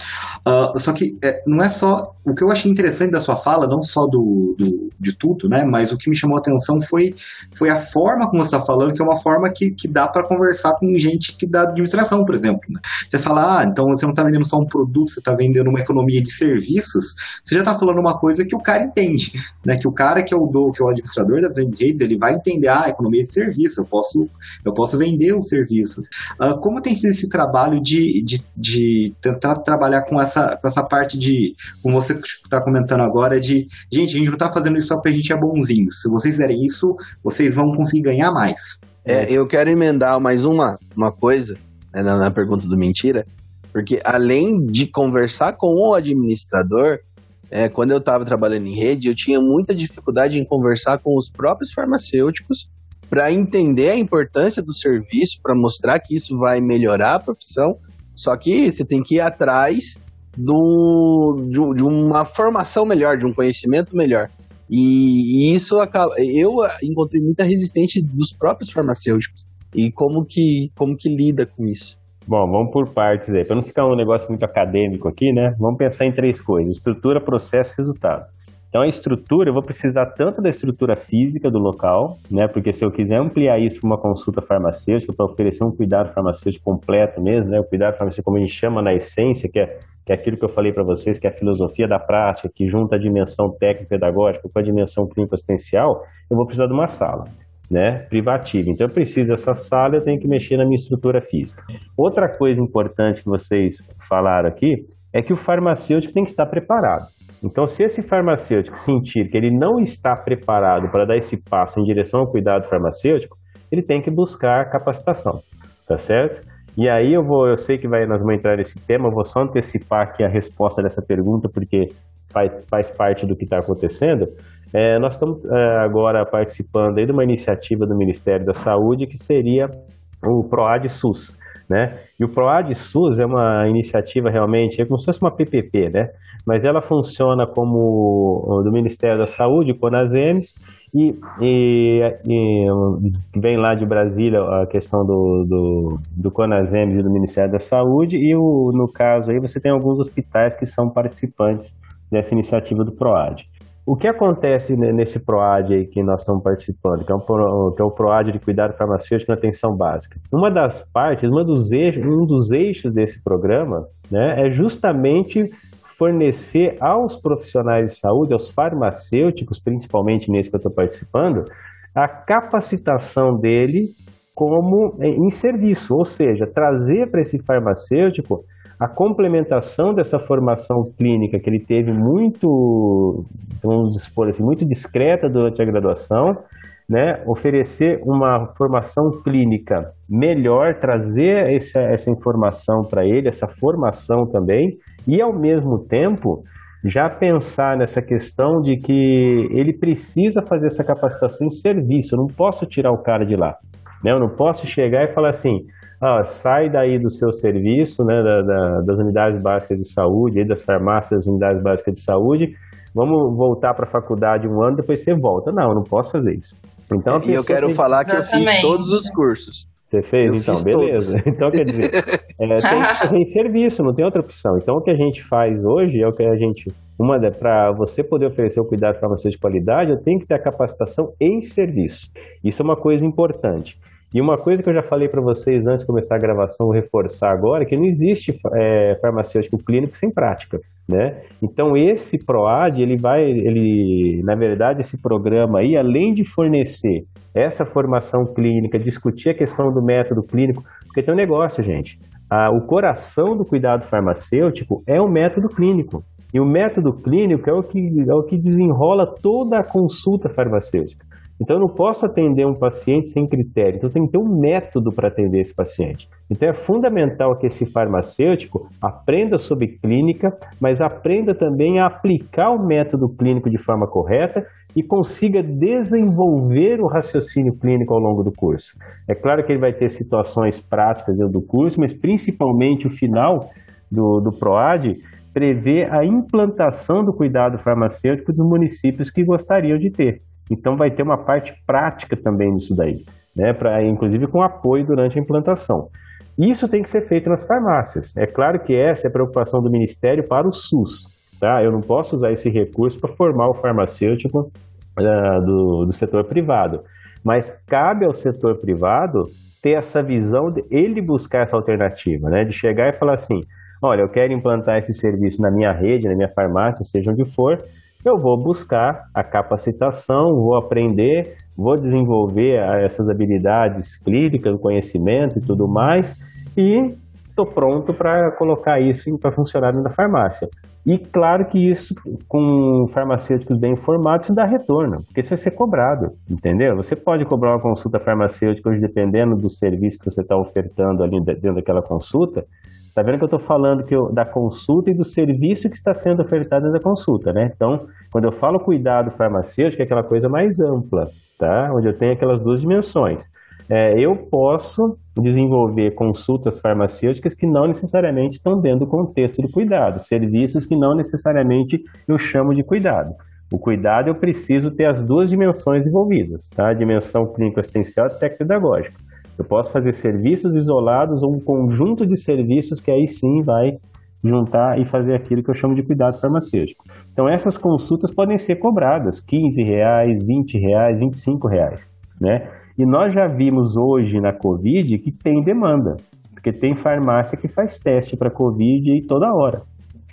Uh, só que é, não é só. O que eu achei interessante da sua fala, não só do, do, de tudo, né? Mas o que me chamou a atenção foi, foi a forma como você está falando, que é uma forma que, que dá para conversar com gente que dá administração, por exemplo. Né? Você fala, ah, então você não está vendendo só um produto, você está vendendo uma economia de serviços, você já está falando uma coisa que o cara entende, né? Que o cara que é o do, que é o administrador das grandes redes, ele vai entender, ah, economia de serviço, eu posso, eu posso vender os serviços. Uh, como tem sido esse trabalho de, de, de tentar trabalhar com essa, com essa parte de, como você está comentando agora, de, gente, a gente não está fazendo isso só porque a gente é bonzinho. Se vocês fizerem isso, vocês vão conseguir ganhar mais. É, eu quero emendar mais uma, uma coisa na, na pergunta do mentira, porque além de conversar com o administrador, é, quando eu estava trabalhando em rede, eu tinha muita dificuldade em conversar com os próprios farmacêuticos para entender a importância do serviço, para mostrar que isso vai melhorar a profissão. Só que você tem que ir atrás do, de, de uma formação melhor, de um conhecimento melhor. E, e isso acaba, eu encontrei muita resistência dos próprios farmacêuticos e como que, como que lida com isso? Bom, vamos por partes aí. Para não ficar um negócio muito acadêmico aqui, né? Vamos pensar em três coisas: estrutura, processo resultado. Então, a estrutura, eu vou precisar tanto da estrutura física do local, né? Porque se eu quiser ampliar isso para uma consulta farmacêutica, para oferecer um cuidado farmacêutico completo mesmo, né? O cuidado farmacêutico, como a gente chama na essência, que é, que é aquilo que eu falei para vocês, que é a filosofia da prática, que junta a dimensão técnico-pedagógica com a dimensão clínico-assistencial, eu vou precisar de uma sala né, privativa. Então eu preciso dessa sala, eu tenho que mexer na minha estrutura física. Outra coisa importante que vocês falaram aqui é que o farmacêutico tem que estar preparado. Então, se esse farmacêutico sentir que ele não está preparado para dar esse passo em direção ao cuidado farmacêutico, ele tem que buscar capacitação, tá certo? E aí eu vou, eu sei que vai, nós vamos entrar nesse tema, eu vou só antecipar aqui a resposta dessa pergunta, porque faz, faz parte do que está acontecendo. É, nós estamos é, agora participando aí de uma iniciativa do Ministério da Saúde que seria o PROAD SUS. Né? E o PROAD SUS é uma iniciativa realmente, é como se fosse uma PPP, né? mas ela funciona como do Ministério da Saúde, CONASEMES, e, e, e, vem lá de Brasília a questão do, do, do CONASEMES e do Ministério da Saúde, e o, no caso aí você tem alguns hospitais que são participantes dessa iniciativa do PROAD. O que acontece nesse PROAD aí que nós estamos participando, que é, um, que é o PROAD de cuidado farmacêutico na atenção básica? Uma das partes, uma dos eixos, um dos eixos desse programa né, é justamente fornecer aos profissionais de saúde, aos farmacêuticos, principalmente nesse que eu estou participando, a capacitação dele como em serviço, ou seja, trazer para esse farmacêutico a complementação dessa formação clínica que ele teve muito, vamos dispor assim, muito discreta durante a graduação, né, oferecer uma formação clínica melhor, trazer essa, essa informação para ele, essa formação também, e ao mesmo tempo já pensar nessa questão de que ele precisa fazer essa capacitação em serviço, eu não posso tirar o cara de lá, né, eu não posso chegar e falar assim, ah, sai daí do seu serviço, né, da, da, das unidades básicas de saúde, das farmácias, das unidades básicas de saúde, vamos voltar para a faculdade um ano, depois você volta. Não, eu não posso fazer isso. Então, e eu quero tem... falar que eu fiz todos os cursos. Você fez? Eu então, beleza. Todos. Então, quer dizer, é, tem que fazer em serviço, não tem outra opção. Então, o que a gente faz hoje é o que a gente. Uma para você poder oferecer o cuidado farmacêutico de qualidade, eu tenho que ter a capacitação em serviço. Isso é uma coisa importante. E uma coisa que eu já falei para vocês antes de começar a gravação, vou reforçar agora, é que não existe é, farmacêutico clínico sem prática, né? Então esse PROAD, ele vai, ele, na verdade, esse programa aí, além de fornecer essa formação clínica, discutir a questão do método clínico, porque tem um negócio, gente, a, o coração do cuidado farmacêutico é o método clínico. E o método clínico é o que, é o que desenrola toda a consulta farmacêutica. Então eu não posso atender um paciente sem critério. Então tem que ter um método para atender esse paciente. Então é fundamental que esse farmacêutico aprenda sobre clínica, mas aprenda também a aplicar o método clínico de forma correta e consiga desenvolver o raciocínio clínico ao longo do curso. É claro que ele vai ter situações práticas do curso, mas principalmente o final do, do PROAD prevê a implantação do cuidado farmacêutico dos municípios que gostariam de ter. Então vai ter uma parte prática também nisso daí, né? Pra, inclusive com apoio durante a implantação. Isso tem que ser feito nas farmácias. É claro que essa é a preocupação do Ministério para o SUS. Tá? Eu não posso usar esse recurso para formar o farmacêutico uh, do, do setor privado. Mas cabe ao setor privado ter essa visão de ele buscar essa alternativa, né? De chegar e falar assim: olha, eu quero implantar esse serviço na minha rede, na minha farmácia, seja onde for, eu vou buscar a capacitação, vou aprender, vou desenvolver essas habilidades clínicas, o conhecimento e tudo mais, e estou pronto para colocar isso para funcionar na farmácia. E claro que isso, com farmacêuticos bem informados, dá retorno, porque isso vai ser cobrado, entendeu? Você pode cobrar uma consulta farmacêutica hoje, dependendo do serviço que você está ofertando ali dentro daquela consulta, Tá vendo que eu estou falando que eu, da consulta e do serviço que está sendo ofertado da consulta, né? Então, quando eu falo cuidado farmacêutico, é aquela coisa mais ampla, tá? Onde eu tenho aquelas duas dimensões. É, eu posso desenvolver consultas farmacêuticas que não necessariamente estão dentro do contexto do cuidado, serviços que não necessariamente eu chamo de cuidado. O cuidado eu preciso ter as duas dimensões envolvidas, tá? A dimensão clínico-assistencial e técnico-pedagógica. Eu posso fazer serviços isolados ou um conjunto de serviços que aí sim vai juntar e fazer aquilo que eu chamo de cuidado farmacêutico. Então essas consultas podem ser cobradas 15 reais, 20 reais, 25 reais, né? E nós já vimos hoje na Covid que tem demanda, porque tem farmácia que faz teste para Covid aí toda hora.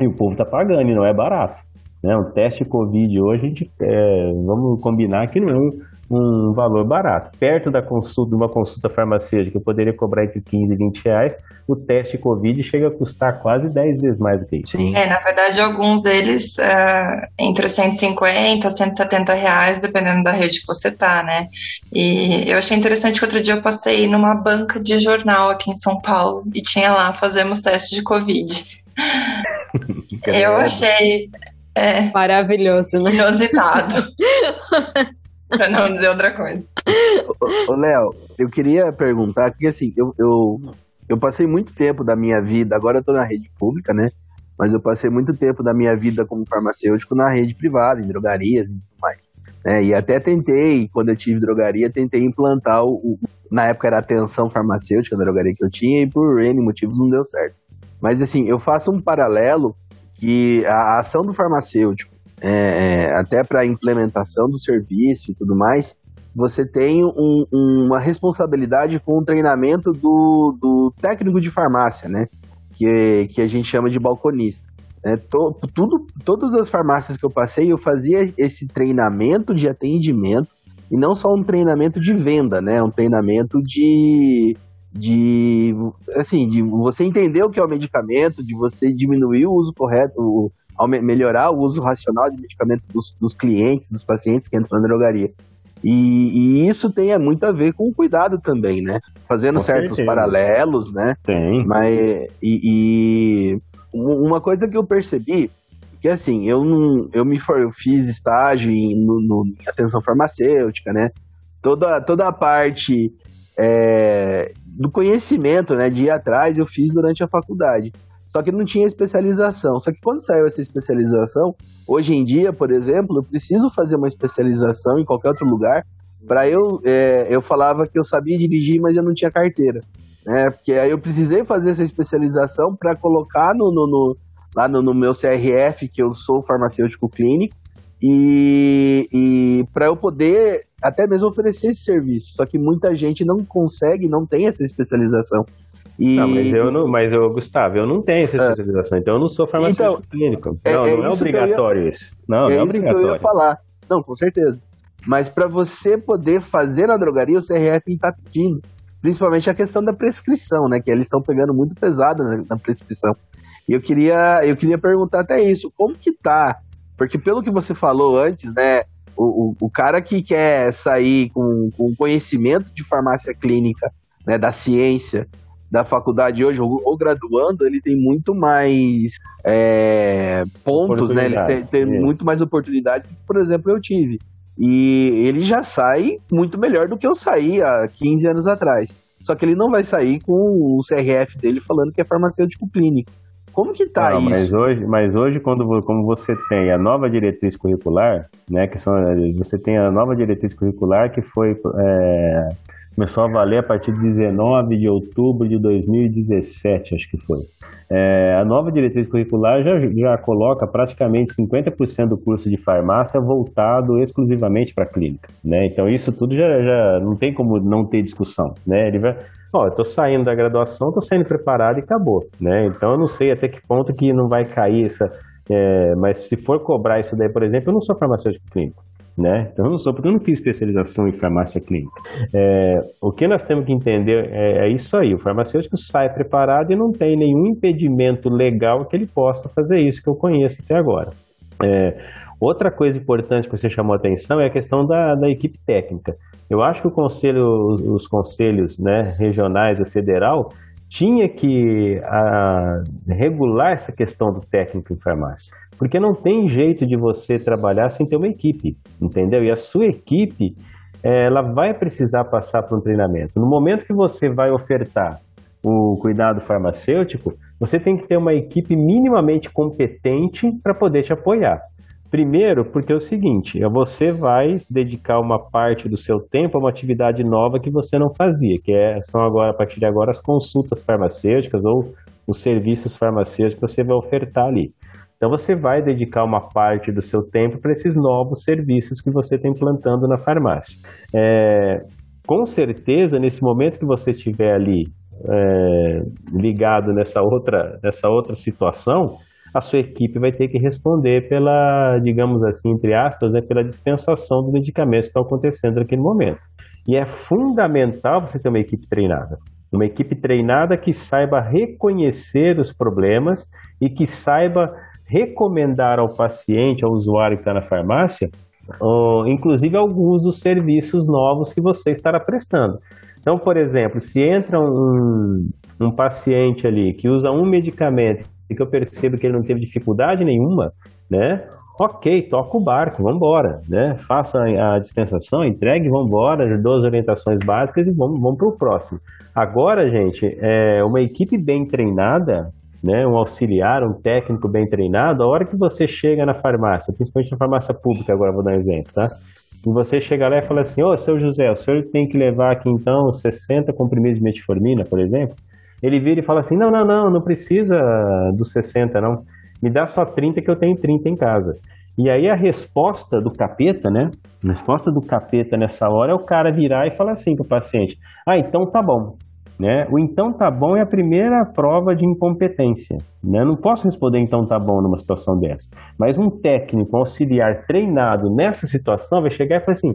E o povo está pagando e não é barato. Né? Um teste Covid hoje, a gente, é, vamos combinar que não é um, um valor barato. Perto da consulta, de uma consulta farmacêutica, eu poderia cobrar entre 15 e 20 reais. O teste Covid chega a custar quase 10 vezes mais do que isso. Sim. É, na verdade, alguns deles é, entre 150 e 170 reais, dependendo da rede que você tá, né? E eu achei interessante que outro dia eu passei numa banca de jornal aqui em São Paulo e tinha lá, fazemos teste de Covid. eu achei é, Maravilhoso, né? inusitado. pra não dizer outra coisa. Ô, Léo, eu queria perguntar, porque assim, eu, eu, eu passei muito tempo da minha vida, agora eu tô na rede pública, né? Mas eu passei muito tempo da minha vida como farmacêutico na rede privada, em drogarias e tudo mais. Né? E até tentei, quando eu tive drogaria, tentei implantar o. o na época era a atenção farmacêutica da drogaria que eu tinha, e por N motivos não deu certo. Mas assim, eu faço um paralelo que a ação do farmacêutico, é, é, até para a implementação do serviço e tudo mais, você tem um, uma responsabilidade com o treinamento do, do técnico de farmácia, né? Que, que a gente chama de balconista. É, to, tudo, todas as farmácias que eu passei, eu fazia esse treinamento de atendimento e não só um treinamento de venda, né? Um treinamento de, de assim, de você entender o que é o medicamento, de você diminuir o uso correto, o, melhorar o uso racional de medicamentos dos, dos clientes, dos pacientes que entram na drogaria. E, e, isso tem muito a ver com o cuidado também, né? Fazendo com certos certeza. paralelos, né? Tem. Mas, e, e, uma coisa que eu percebi, que assim, eu não, eu me eu fiz estágio em, no, no, em atenção farmacêutica, né? Toda, toda a parte é, do conhecimento, né, de ir atrás, eu fiz durante a faculdade. Só que não tinha especialização. Só que quando saiu essa especialização, hoje em dia, por exemplo, eu preciso fazer uma especialização em qualquer outro lugar. Para eu, é, eu falava que eu sabia dirigir, mas eu não tinha carteira. Né? Porque aí eu precisei fazer essa especialização para colocar no, no, no lá no, no, meu CRF, que eu sou farmacêutico clínico, e, e para eu poder até mesmo oferecer esse serviço. Só que muita gente não consegue, não tem essa especialização. E... Não, mas eu não, mas eu, Gustavo, eu não tenho essa é. especialização, então eu não sou farmacêutico então, clínico. É, não, é, não é obrigatório ia... isso. Não, é não é obrigatório. Que eu ia falar. Não, com certeza. Mas para você poder fazer na drogaria, o CRF está pedindo. Principalmente a questão da prescrição, né? Que eles estão pegando muito pesado na, na prescrição. E eu queria, eu queria perguntar até isso, como que tá? Porque pelo que você falou antes, né? o, o, o cara que quer sair com, com conhecimento de farmácia clínica, né, da ciência, da faculdade hoje, ou, graduando, ele tem muito mais é, pontos, né? Ele tem, tem muito mais oportunidades que, por exemplo, eu tive. E ele já sai muito melhor do que eu saí há 15 anos atrás. Só que ele não vai sair com o CRF dele falando que é farmacêutico clínico. Como que tá não, isso? Mas hoje, mas hoje quando como você tem a nova diretriz curricular, né, que são, você tem a nova diretriz curricular que foi é, começou a valer a partir de 19 de outubro de 2017, acho que foi. É, a nova diretriz curricular já, já coloca praticamente 50% do curso de farmácia voltado exclusivamente para a clínica, né? Então isso tudo já, já não tem como não ter discussão, né? Ele vai, ó, eu estou saindo da graduação, estou saindo preparado e acabou, né? Então eu não sei até que ponto que não vai cair essa, é, mas se for cobrar isso daí, por exemplo, eu não sou farmacêutico clínico né? Então eu não sou, porque eu não fiz especialização em farmácia clínica. É, o que nós temos que entender é, é, isso aí: o farmacêutico sai preparado e não tem nenhum impedimento legal que ele possa fazer isso que eu conheço até agora. É, outra coisa importante que você chamou a atenção é a questão da, da equipe técnica. Eu acho que o conselho, os, os conselhos né, regionais e federal tinha que a, regular essa questão do técnico em farmácia. Porque não tem jeito de você trabalhar sem ter uma equipe, entendeu? E a sua equipe, ela vai precisar passar por um treinamento. No momento que você vai ofertar o cuidado farmacêutico, você tem que ter uma equipe minimamente competente para poder te apoiar. Primeiro, porque é o seguinte, é você vai dedicar uma parte do seu tempo a uma atividade nova que você não fazia, que é, são agora, a partir de agora, as consultas farmacêuticas ou os serviços farmacêuticos que você vai ofertar ali. Então você vai dedicar uma parte do seu tempo para esses novos serviços que você está implantando na farmácia. É, com certeza, nesse momento que você estiver ali é, ligado nessa outra, nessa outra situação, a sua equipe vai ter que responder pela, digamos assim, entre aspas, né, pela dispensação do medicamento que está acontecendo naquele momento. E é fundamental você ter uma equipe treinada. Uma equipe treinada que saiba reconhecer os problemas e que saiba recomendar ao paciente, ao usuário que está na farmácia, inclusive alguns dos serviços novos que você estará prestando. Então, por exemplo, se entra um, um paciente ali que usa um medicamento e que eu percebo que ele não teve dificuldade nenhuma, né? Ok, toca o barco, vamos embora, né? Faça a dispensação, entregue, vamos embora, dou as orientações básicas e vamos, vamos para o próximo. Agora, gente, é uma equipe bem treinada né, um auxiliar, um técnico bem treinado, a hora que você chega na farmácia, principalmente na farmácia pública, agora vou dar um exemplo, tá? E você chega lá e fala assim, ô, seu José, o senhor tem que levar aqui então 60 comprimidos de metformina, por exemplo. Ele vira e fala assim, não, não, não, não precisa dos 60, não. Me dá só 30 que eu tenho 30 em casa. E aí a resposta do capeta, né? A resposta do capeta nessa hora é o cara virar e falar assim pro paciente, ah, então tá bom, né? O então tá bom é a primeira prova de incompetência. Né? Não posso responder então tá bom numa situação dessa. Mas um técnico auxiliar treinado nessa situação vai chegar e falar assim: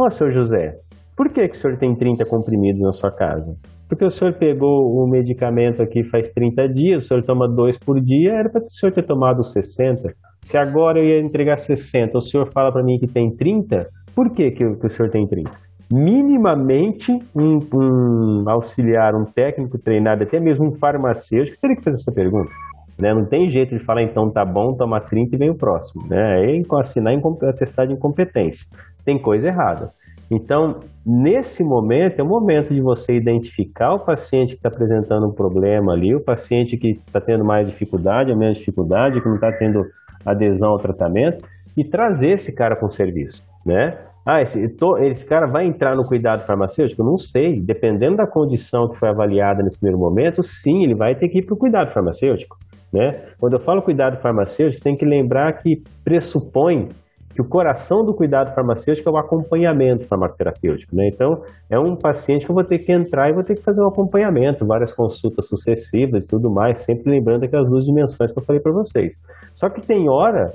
Ó, oh, seu José, por que, que o senhor tem 30 comprimidos na sua casa? Porque o senhor pegou o medicamento aqui faz 30 dias, o senhor toma dois por dia, era para o senhor ter tomado 60. Se agora eu ia entregar 60, o senhor fala para mim que tem 30, por que, que, que o senhor tem 30? Minimamente um, um, auxiliar, um técnico treinado, até mesmo um farmacêutico, teria que fazer essa pergunta. Né? Não tem jeito de falar, então tá bom, toma 30 e vem o próximo. Né? É assinar atestado de incompetência. Tem coisa errada. Então, nesse momento, é o momento de você identificar o paciente que está apresentando um problema ali, o paciente que está tendo mais dificuldade ou menos dificuldade, que não está tendo adesão ao tratamento, e trazer esse cara com o serviço, né? Ah, esse, tô, esse cara vai entrar no cuidado farmacêutico? Não sei. Dependendo da condição que foi avaliada nesse primeiro momento, sim, ele vai ter que ir para o cuidado farmacêutico. Né? Quando eu falo cuidado farmacêutico, tem que lembrar que pressupõe que o coração do cuidado farmacêutico é o acompanhamento farmacoterapêutico. Né? Então, é um paciente que eu vou ter que entrar e vou ter que fazer um acompanhamento, várias consultas sucessivas e tudo mais, sempre lembrando aquelas duas dimensões que eu falei para vocês. Só que tem hora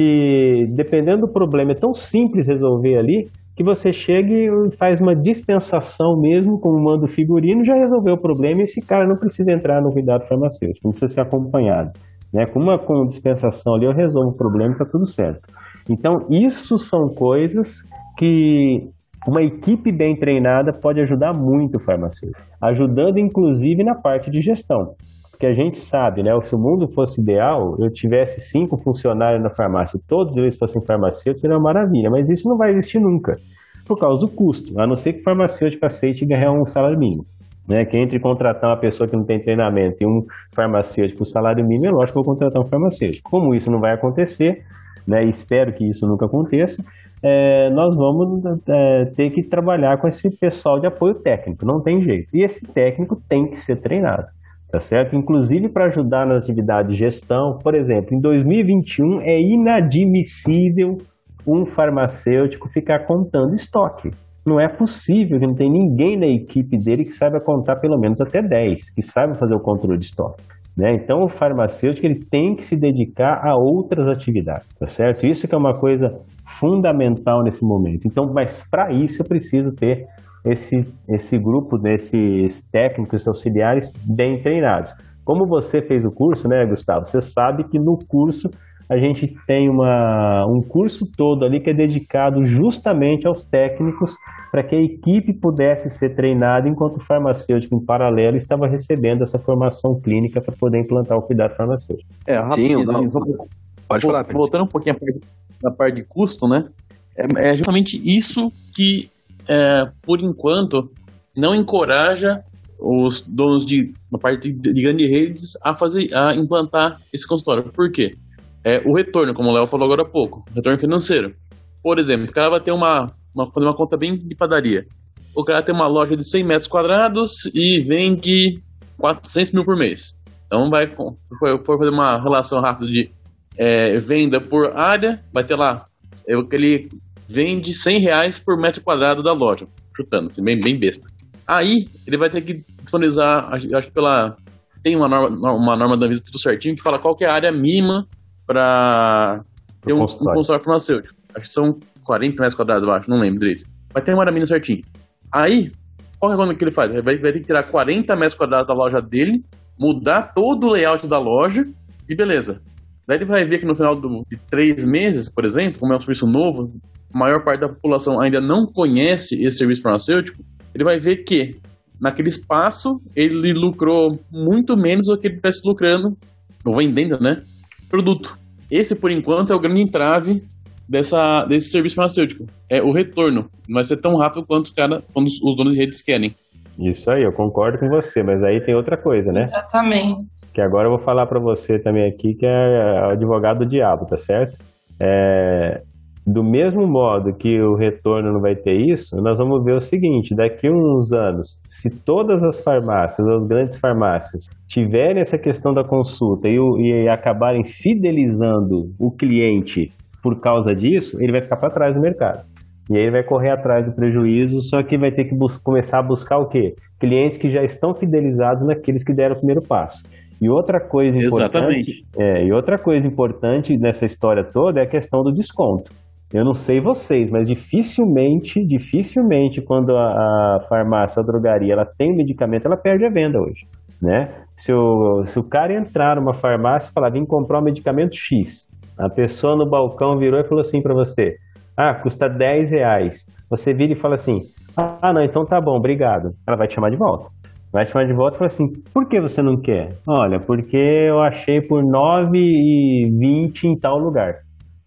que, dependendo do problema, é tão simples resolver ali que você chega e faz uma dispensação mesmo, como manda o figurino, já resolveu o problema e esse cara não precisa entrar no cuidado farmacêutico, não precisa ser acompanhado. Né? Com uma com dispensação ali eu resolvo o problema e está tudo certo. Então, isso são coisas que uma equipe bem treinada pode ajudar muito o farmacêutico, ajudando inclusive na parte de gestão. Porque a gente sabe, né? Se o mundo fosse ideal, eu tivesse cinco funcionários na farmácia, todos eles fossem farmacêuticos, seria uma maravilha, mas isso não vai existir nunca, por causa do custo, a não ser que o farmacêutico aceite ganhar um salário mínimo. Né, que entre contratar uma pessoa que não tem treinamento e um farmacêutico com salário mínimo, é lógico que eu vou contratar um farmacêutico. Como isso não vai acontecer, né, espero que isso nunca aconteça, é, nós vamos é, ter que trabalhar com esse pessoal de apoio técnico, não tem jeito. E esse técnico tem que ser treinado, tá certo? Inclusive para ajudar nas atividades de gestão, por exemplo, em 2021 é inadmissível um farmacêutico ficar contando estoque. Não é possível que não tem ninguém na equipe dele que saiba contar pelo menos até 10, que saiba fazer o controle de estoque. Né? Então, o farmacêutico ele tem que se dedicar a outras atividades, tá certo? Isso que é uma coisa fundamental nesse momento. Então, mas para isso eu preciso ter esse, esse grupo desses técnicos auxiliares bem treinados. Como você fez o curso, né, Gustavo? Você sabe que no curso a gente tem uma, um curso todo ali que é dedicado justamente aos técnicos para que a equipe pudesse ser treinada enquanto o farmacêutico, em paralelo, estava recebendo essa formação clínica para poder implantar o cuidado farmacêutico. É, rapidinho, Sim, não, pode falar. Voltando um pouquinho na parte de custo, né? É, é justamente isso que, é, por enquanto, não encoraja os donos de uma parte de, de grandes redes a fazer a implantar esse consultório. Por quê? é o retorno, como o Léo falou agora há pouco, retorno financeiro. Por exemplo, o cara vai ter uma, uma, uma conta bem de padaria. O cara tem uma loja de 100 metros quadrados e vende 400 mil por mês. Então, vai, for, fazer uma relação rápida de é, venda por área, vai ter lá, é, ele vende 100 reais por metro quadrado da loja, chutando, assim, bem, bem besta. Aí, ele vai ter que disponibilizar, acho que pela. Tem uma norma, uma norma da Visa tudo certinho que fala qual que é a área mínima para ter um, um consultório farmacêutico. Acho que são 40 metros quadrados, eu acho, não lembro direito. Vai ter uma mínima certinho. Aí, qual é o que ele faz? Ele vai, vai ter que tirar 40 metros quadrados da loja dele, mudar todo o layout da loja e beleza. Daí ele vai ver que no final do, de três meses, por exemplo, como é um serviço novo, a maior parte da população ainda não conhece esse serviço farmacêutico, ele vai ver que naquele espaço ele lucrou muito menos do que ele estivesse lucrando, ou vendendo, né? Produto. Esse, por enquanto, é o grande entrave dessa, desse serviço farmacêutico. É o retorno. Não vai ser tão rápido quanto os, cara, quando os donos de redes querem. Isso aí, eu concordo com você, mas aí tem outra coisa, né? Exatamente. Que agora eu vou falar para você também aqui, que é o advogado do diabo, tá certo? É, do mesmo modo que o retorno não vai ter isso, nós vamos ver o seguinte: daqui a uns anos, se todas as farmácias, as grandes farmácias, tiverem essa questão da consulta e, e acabarem fidelizando o cliente por causa disso, ele vai ficar para trás do mercado. E aí ele vai correr atrás do prejuízo, só que vai ter que começar a buscar o quê? Clientes que já estão fidelizados naqueles que deram o primeiro passo. E outra coisa importante, é, e outra coisa importante nessa história toda é a questão do desconto. Eu não sei vocês, mas dificilmente, dificilmente quando a, a farmácia, a drogaria, ela tem medicamento, ela perde a venda hoje, né? Se o, se o cara entrar numa farmácia e falar, vim comprar um medicamento X, a pessoa no balcão virou e falou assim para você, ah, custa 10 reais. Você vira e fala assim, ah, não, então tá bom, obrigado. Ela vai te chamar de volta. Vai te chamar de volta e fala assim, por que você não quer? Olha, porque eu achei por 9,20 em tal lugar.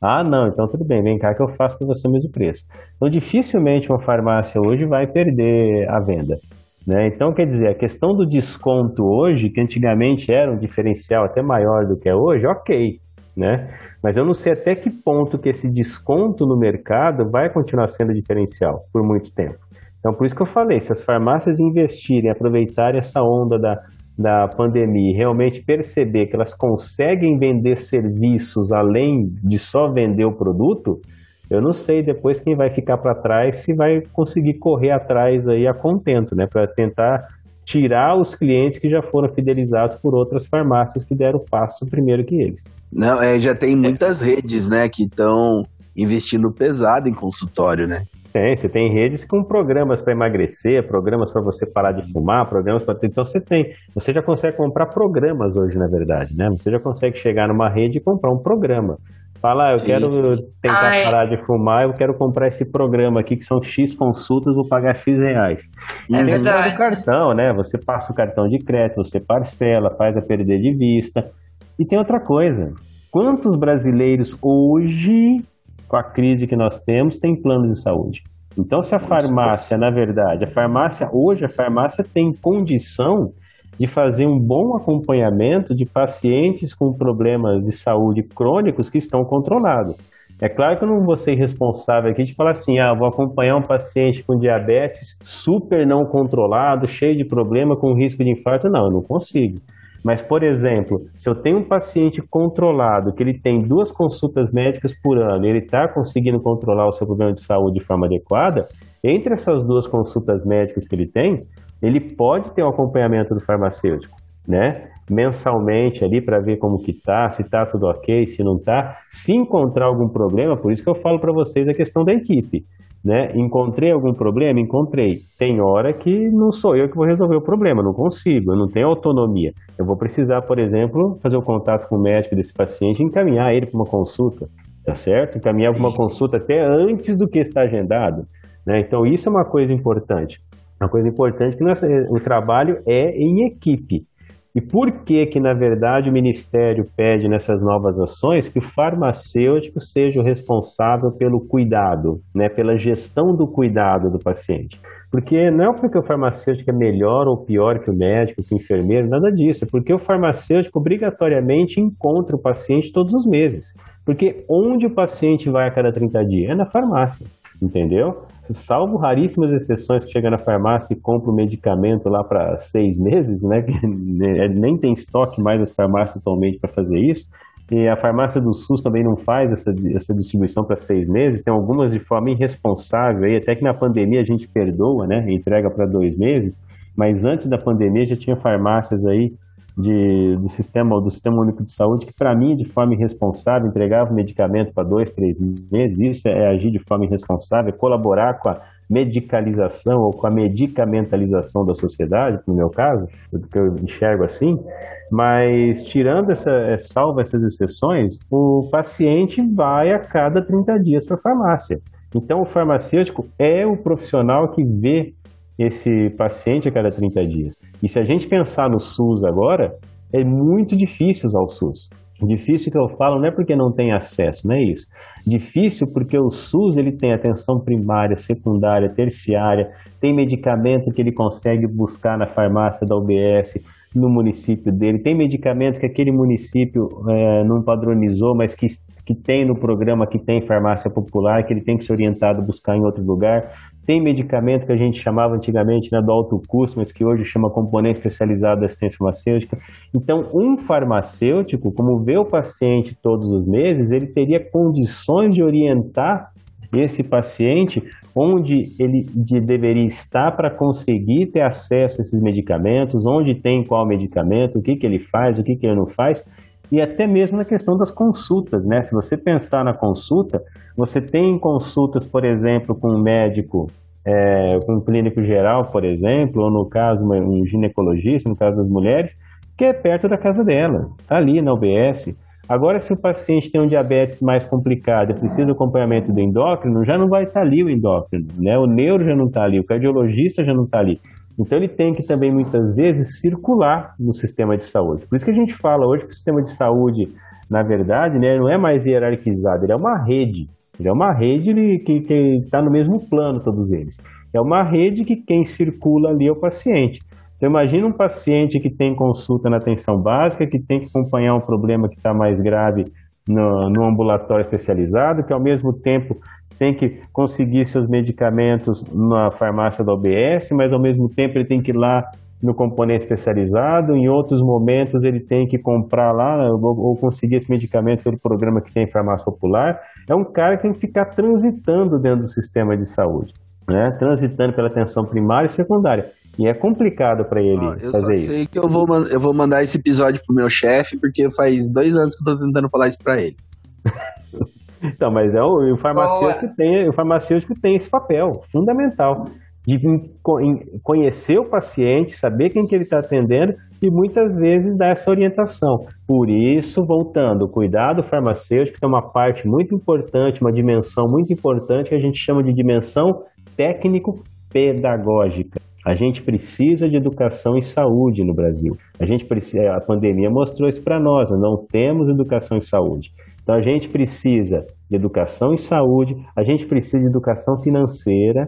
Ah, não, então tudo bem, vem cá que eu faço para você o mesmo preço. Então, dificilmente uma farmácia hoje vai perder a venda. Né? Então, quer dizer, a questão do desconto hoje, que antigamente era um diferencial até maior do que é hoje, ok. Né? Mas eu não sei até que ponto que esse desconto no mercado vai continuar sendo diferencial por muito tempo. Então, por isso que eu falei, se as farmácias investirem, aproveitarem essa onda da, da pandemia e realmente perceber que elas conseguem vender serviços além de só vender o produto, eu não sei depois quem vai ficar para trás se vai conseguir correr atrás aí a contento, né, para tentar tirar os clientes que já foram fidelizados por outras farmácias que deram passo primeiro que eles. Não, é, já tem muitas redes, né, que estão investindo pesado em consultório, né? Tem, você tem redes com programas para emagrecer, programas para você parar de fumar, programas para. Então você tem. Você já consegue comprar programas hoje, na verdade, né? Você já consegue chegar numa rede e comprar um programa. Fala, eu Sim, quero tentar Ah, é. parar de fumar, eu quero comprar esse programa aqui que são X consultas, vou pagar X reais. É Tem verdade. o cartão, né? Você passa o cartão de crédito, você parcela, faz a perder de vista. E tem outra coisa. Quantos brasileiros hoje, com a crise que nós temos, têm planos de saúde? Então, se a farmácia, na verdade, a farmácia, hoje a farmácia tem condição de fazer um bom acompanhamento de pacientes com problemas de saúde crônicos que estão controlados. É claro que eu não vou ser responsável aqui de falar assim, ah, vou acompanhar um paciente com diabetes super não controlado, cheio de problema, com risco de infarto. Não, eu não consigo. Mas, por exemplo, se eu tenho um paciente controlado, que ele tem duas consultas médicas por ano, ele está conseguindo controlar o seu problema de saúde de forma adequada, entre essas duas consultas médicas que ele tem, ele pode ter um acompanhamento do farmacêutico, né? Mensalmente ali para ver como que tá, se tá tudo ok, se não tá. Se encontrar algum problema, por isso que eu falo para vocês a questão da equipe, né? Encontrei algum problema? Encontrei. Tem hora que não sou eu que vou resolver o problema, não consigo, eu não tenho autonomia. Eu vou precisar, por exemplo, fazer o contato com o médico desse paciente e encaminhar ele para uma consulta, tá certo? Encaminhar para uma consulta até antes do que está agendado, né? Então isso é uma coisa importante. Uma coisa importante que nós- o trabalho é em equipe. E por que que, na verdade, o Ministério pede nessas novas ações que o farmacêutico seja o responsável pelo cuidado, né, pela gestão do cuidado do paciente? Porque não é porque o farmacêutico é melhor ou pior que o médico, que o enfermeiro, nada disso. É porque o farmacêutico obrigatoriamente encontra o paciente todos os meses. Porque onde o paciente vai a cada 30 dias? É na farmácia entendeu? Salvo raríssimas exceções que chega na farmácia e compra o medicamento lá para seis meses, né? Que nem tem estoque mais as farmácias atualmente para fazer isso. E a farmácia do SUS também não faz essa, essa distribuição para seis meses, tem algumas de forma irresponsável, aí, até que na pandemia a gente perdoa, né? Entrega para dois meses, mas antes da pandemia já tinha farmácias aí de, do, sistema, do Sistema Único de Saúde, que para mim, de forma irresponsável, entregava medicamento para dois, três meses. Isso é agir de forma irresponsável, é colaborar com a medicalização ou com a medicamentalização da sociedade, no meu caso, que eu enxergo assim. Mas, tirando essa, salvo essas exceções, o paciente vai a cada 30 dias para a farmácia. Então, o farmacêutico é o profissional que vê esse paciente a cada 30 dias. E se a gente pensar no SUS agora, é muito difícil usar o SUS. Difícil que eu falo não é porque não tem acesso, não é isso. Difícil porque o SUS ele tem atenção primária, secundária, terciária, tem medicamento que ele consegue buscar na farmácia da UBS, no município dele, tem medicamento que aquele município é, não padronizou, mas que, que tem no programa que tem farmácia popular, que ele tem que ser orientado a buscar em outro lugar. Tem medicamento que a gente chamava antigamente né, do alto custo, mas que hoje chama componente especializado da assistência farmacêutica. Então, um farmacêutico, como vê o paciente todos os meses, ele teria condições de orientar esse paciente onde ele de, deveria estar para conseguir ter acesso a esses medicamentos, onde tem qual medicamento, o que, que ele faz, o que, que ele não faz, e até mesmo na questão das consultas, né? Se você pensar na consulta, você tem consultas, por exemplo, com um médico, é, com um clínico geral, por exemplo, ou no caso, um ginecologista, no caso das mulheres, que é perto da casa dela, tá ali na UBS. Agora, se o paciente tem um diabetes mais complicado e precisa do acompanhamento do endócrino, já não vai estar ali o endócrino, né? O neuro já não está ali, o cardiologista já não está ali. Então, ele tem que também, muitas vezes, circular no sistema de saúde. Por isso que a gente fala hoje que o sistema de saúde, na verdade, né, não é mais hierarquizado, ele é uma rede. Ele é uma rede que está no mesmo plano, todos eles. É uma rede que quem circula ali é o paciente. Então, imagina um paciente que tem consulta na atenção básica, que tem que acompanhar um problema que está mais grave no, no, ambulatório especializado, que ao mesmo tempo tem que conseguir seus medicamentos na farmácia da OBS, mas ao mesmo tempo ele tem que ir lá no componente especializado, em outros momentos ele tem que comprar lá ou, ou conseguir esse medicamento pelo programa que tem em farmácia popular. É um cara que tem que ficar transitando dentro do sistema de saúde, né? transitando pela atenção primária e secundária. E é complicado para ele eu fazer isso. sei que eu vou, eu vou mandar esse episódio pro meu chefe, porque faz dois anos que eu tô tentando falar isso pra ele. Então, mas é o, o farmacêutico tem, o farmacêutico tem esse papel fundamental. de conhecer o paciente, saber quem que ele está atendendo e muitas vezes dar essa orientação. Por isso, voltando, o cuidado farmacêutico é uma parte muito importante, uma dimensão muito importante que a gente chama de dimensão técnico-pedagógica. A gente precisa de educação em saúde no Brasil. A gente precisa, a pandemia mostrou isso para nós, não temos educação em saúde. Então a gente precisa de educação em saúde, a gente precisa de educação financeira,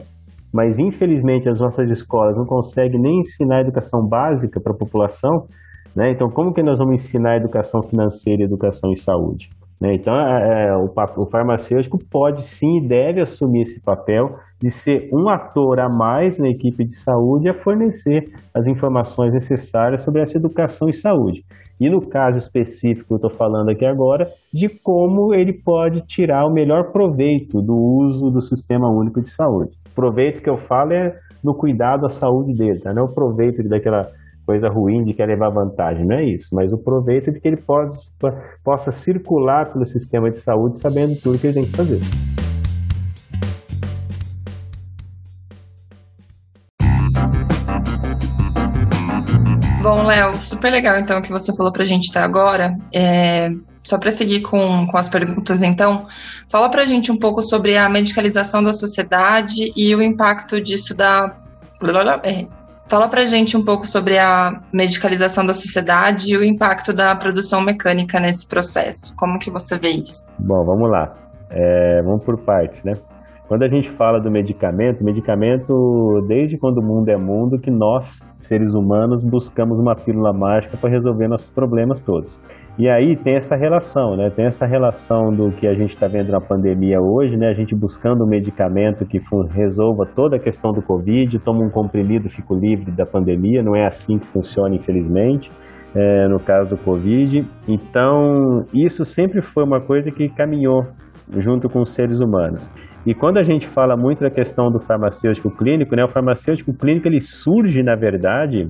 mas infelizmente as nossas escolas não conseguem nem ensinar educação básica para a população, né? Então como que nós vamos ensinar educação financeira e educação em saúde? Né? Então é, é, o, o farmacêutico pode sim e deve assumir esse papel de ser um ator a mais na equipe de saúde a fornecer as informações necessárias sobre essa educação em saúde. E no caso específico que eu estou falando aqui agora, de como ele pode tirar o melhor proveito do uso do Sistema Único de Saúde. O proveito que eu falo é no cuidado à saúde dele, tá? não é o proveito daquela coisa ruim de querer levar vantagem, não é isso, mas o proveito de que ele pode, possa circular pelo sistema de saúde sabendo tudo que ele tem que fazer. Bom, Léo, super legal então o que você falou pra gente até agora. É, só para seguir com, com as perguntas, então, fala pra gente um pouco sobre a medicalização da sociedade e o impacto disso da. Fala pra gente um pouco sobre a medicalização da sociedade e o impacto da produção mecânica nesse processo. Como que você vê isso? Bom, vamos lá. É, vamos por partes, né? Quando a gente fala do medicamento, medicamento, desde quando o mundo é mundo, que nós, seres humanos, buscamos uma pílula mágica para resolver nossos problemas todos. E aí tem essa relação, né? Tem essa relação do que a gente está vendo na pandemia hoje, né? A gente buscando um medicamento que resolva toda a questão do Covid, toma um comprimido, fico livre da pandemia. Não é assim que funciona, infelizmente. É, no caso do Covid. Então, isso sempre foi uma coisa que caminhou junto com os seres humanos. E quando a gente fala muito da questão do farmacêutico clínico, né, o farmacêutico clínico ele surge, na verdade,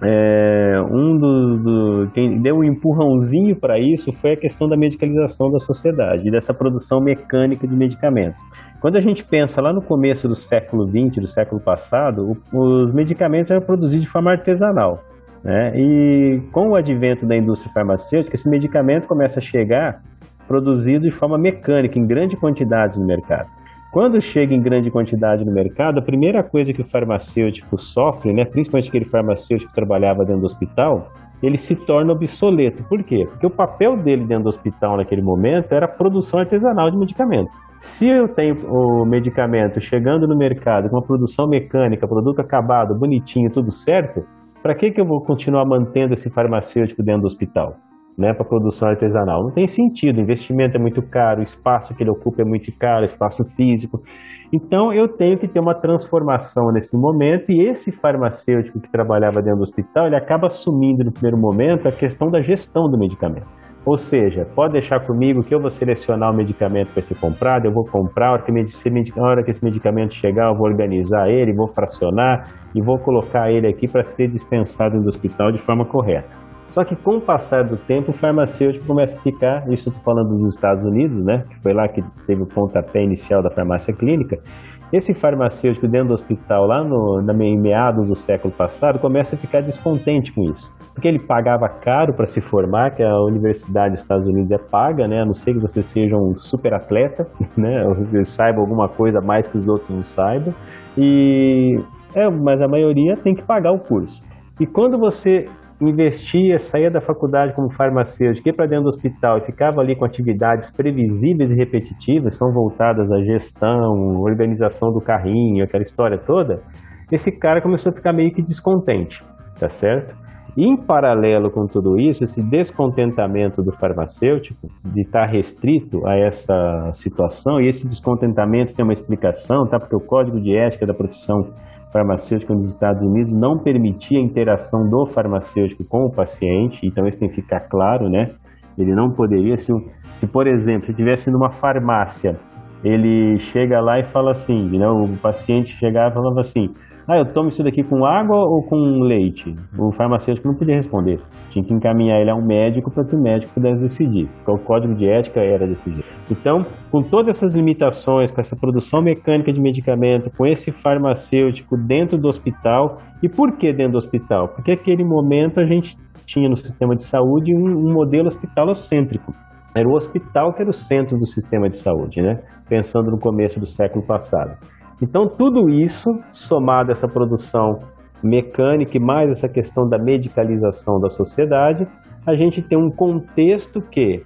é, um do, do, quem deu um empurrãozinho para isso foi a questão da medicalização da sociedade, dessa produção mecânica de medicamentos. Quando a gente pensa lá no começo do século XX, do século passado, os medicamentos eram produzidos de forma artesanal. Né? E com o advento da indústria farmacêutica, esse medicamento começa a chegar produzido de forma mecânica, em grande quantidade no mercado. Quando chega em grande quantidade no mercado, a primeira coisa que o farmacêutico sofre, né, principalmente aquele farmacêutico que trabalhava dentro do hospital, ele se torna obsoleto. Por quê? Porque o papel dele dentro do hospital naquele momento era a produção artesanal de medicamento. Se eu tenho o medicamento chegando no mercado com uma produção mecânica, produto acabado, bonitinho, tudo certo, para que, que eu vou continuar mantendo esse farmacêutico dentro do hospital? Né, para produção artesanal. Não tem sentido, o investimento é muito caro, o espaço que ele ocupa é muito caro, espaço físico. Então eu tenho que ter uma transformação nesse momento e esse farmacêutico que trabalhava dentro do hospital, ele acaba assumindo no primeiro momento a questão da gestão do medicamento. Ou seja, pode deixar comigo que eu vou selecionar o medicamento para ser comprado, eu vou comprar, a hora, que, a hora que esse medicamento chegar, eu vou organizar ele, vou fracionar e vou colocar ele aqui para ser dispensado no hospital de forma correta. Só que com o passar do tempo, o farmacêutico começa a ficar, isso estou falando dos Estados Unidos, né? Que foi lá que teve o pontapé inicial da farmácia clínica. Esse farmacêutico dentro do hospital, lá no, na, meados do século passado, começa a ficar descontente com isso. Porque ele pagava caro para se formar, que a Universidade dos Estados Unidos é paga, né? A não ser que você seja um super atleta, né? Ou saiba alguma coisa mais que os outros não saibam. E, é, mas a maioria tem que pagar o curso. E quando você investia, saía da faculdade como farmacêutico, ia para dentro do hospital e ficava ali com atividades previsíveis e repetitivas, são voltadas à gestão, organização do carrinho, aquela história toda, esse cara começou a ficar meio que descontente, tá certo? Em paralelo com tudo isso, esse descontentamento do farmacêutico de estar restrito a essa situação, e esse descontentamento tem uma explicação, tá? Porque o código de ética da profissão farmacêutica nos Estados Unidos não permitia a interação do farmacêutico com o paciente, então isso tem que ficar claro, né? Ele não poderia, se, se por exemplo, se estivesse numa farmácia, ele chega lá e fala assim, né? o paciente chegava e falava assim, ah, eu tomo isso daqui com água ou com leite? O farmacêutico não podia responder. Tinha que encaminhar ele a um médico para que o médico pudesse decidir. Porque o código de ética era jeito. Então, com todas essas limitações, com essa produção mecânica de medicamento, com esse farmacêutico dentro do hospital, e por que dentro do hospital? Porque naquele momento a gente tinha no sistema de saúde um, um modelo hospitalocêntrico. Era o hospital que era o centro do sistema de saúde, né? Pensando no começo do século passado. Então, tudo isso, somado a essa produção mecânica e mais essa questão da medicalização da sociedade, a gente tem um contexto que,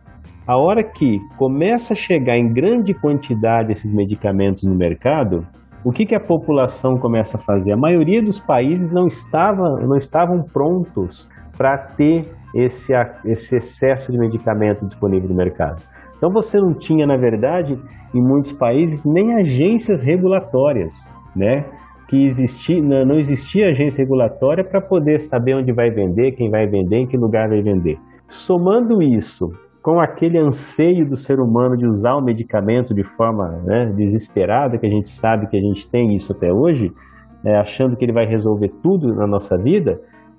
a hora que começa a chegar em grande quantidade esses medicamentos no mercado, o que, que a população começa a fazer? A maioria dos países não, estava, não estavam prontos para ter esse, esse excesso de medicamento disponível no mercado. Então você não tinha, na verdade, em muitos países, nem agências regulatórias, né? Que existia, não existia agência regulatória para poder saber onde vai vender, quem vai vender, em que lugar vai vender. Somando isso com aquele anseio do ser humano de usar o medicamento de forma né, desesperada, que a gente sabe que a gente tem isso até hoje, é, achando que ele vai resolver tudo na nossa vida,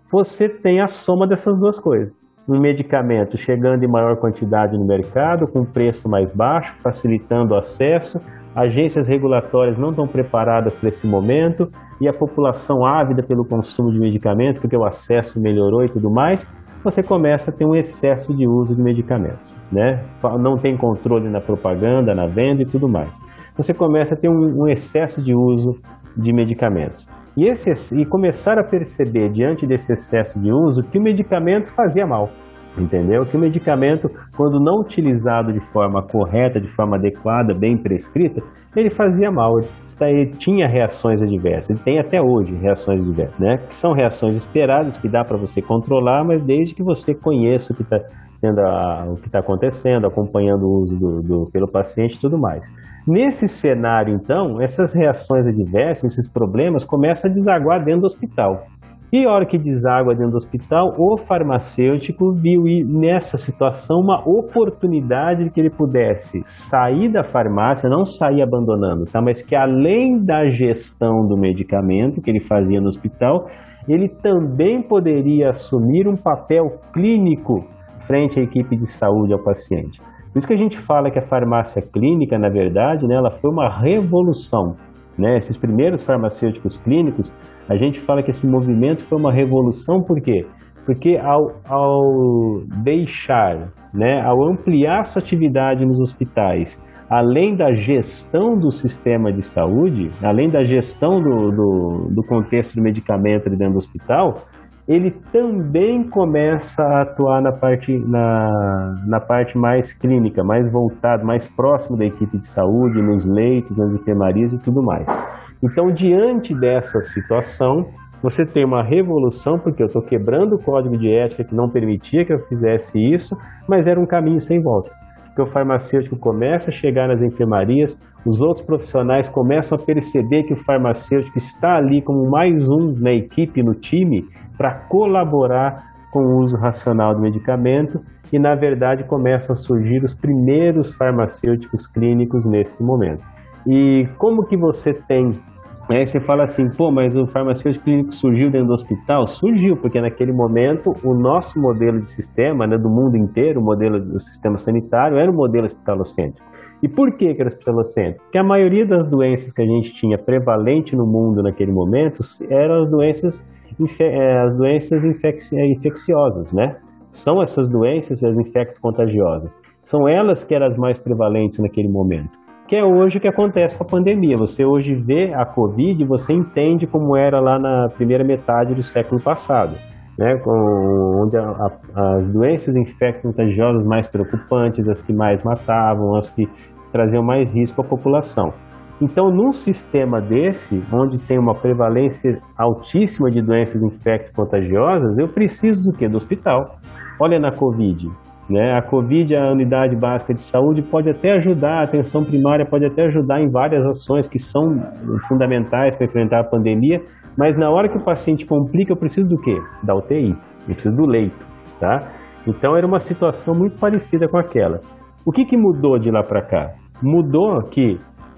você tem a soma dessas duas coisas. Um medicamento chegando em maior quantidade no mercado, com preço mais baixo, facilitando o acesso, agências regulatórias não estão preparadas para esse momento e a população ávida pelo consumo de medicamento, porque o acesso melhorou e tudo mais, você começa a ter um excesso de uso de medicamentos, né? Não tem controle na propaganda, na venda e tudo mais. Você começa a ter um, um excesso de uso de medicamentos. E, esse, e começar a perceber, diante desse excesso de uso, que o medicamento fazia mal. Entendeu? Que o medicamento, quando não utilizado de forma correta, de forma adequada, bem prescrita, ele fazia mal. Ele tinha reações adversas, ele tem até hoje reações adversas, né? Que são reações esperadas, que dá para você controlar, mas desde que você conheça o que está a, o que está acontecendo, acompanhando o uso do, do, pelo paciente e tudo mais. Nesse cenário, então, essas reações adversas, esses problemas começam a desaguar dentro do hospital. E a hora que deságua dentro do hospital, o farmacêutico viu nessa situação uma oportunidade de que ele pudesse sair da farmácia, não sair abandonando, tá? mas que além da gestão do medicamento que ele fazia no hospital, ele também poderia assumir um papel clínico frente à equipe de saúde ao paciente. Por isso que a gente fala que a farmácia clínica, na verdade, né, ela foi uma revolução. Né? Esses primeiros farmacêuticos clínicos, a gente fala que esse movimento foi uma revolução, por quê? Porque ao, ao deixar, né, ao ampliar sua atividade nos hospitais, além da gestão do sistema de saúde, além da gestão do, do, do contexto do medicamento dentro do hospital, ele também começa a atuar na parte, na, na parte mais clínica, mais voltado, mais próximo da equipe de saúde, nos leitos, nas enfermarias e tudo mais. Então, diante dessa situação, você tem uma revolução, porque eu estou quebrando o código de ética que não permitia que eu fizesse isso, mas era um caminho sem volta que o farmacêutico começa a chegar nas enfermarias, os outros profissionais começam a perceber que o farmacêutico está ali como mais um na equipe, no time, para colaborar com o uso racional do medicamento e, na verdade, começam a surgir os primeiros farmacêuticos clínicos nesse momento. E como que você tem Aí você fala assim, pô, mas o farmacêutico clínico surgiu dentro do hospital? Surgiu, porque naquele momento o nosso modelo de sistema, né, do mundo inteiro, o modelo do sistema sanitário, era o modelo hospitalocêntrico. E por que, que era hospitalocêntrico? Porque a maioria das doenças que a gente tinha prevalente no mundo naquele momento eram as doenças, é, as doenças é, infecciosas, né? São essas doenças, as infecto-contagiosas. São elas que eram as mais prevalentes naquele momento que é hoje o que acontece com a pandemia. Você hoje vê a Covid você entende como era lá na primeira metade do século passado. Né, com, onde a, a, as doenças infecto-contagiosas mais preocupantes, as que mais matavam, as que traziam mais risco à população. Então, num sistema desse, onde tem uma prevalência altíssima de doenças infecto-contagiosas, eu preciso do quê? Do hospital. Olha na Covid, né? A Covid, a unidade básica de saúde, pode até ajudar, a atenção primária pode até ajudar em várias ações que são fundamentais para enfrentar a pandemia, mas na hora que o paciente complica, eu preciso do quê? Da UTI, eu preciso do leito, tá? Então era uma situação muito parecida com aquela. O que, que mudou de lá para cá? Mudou que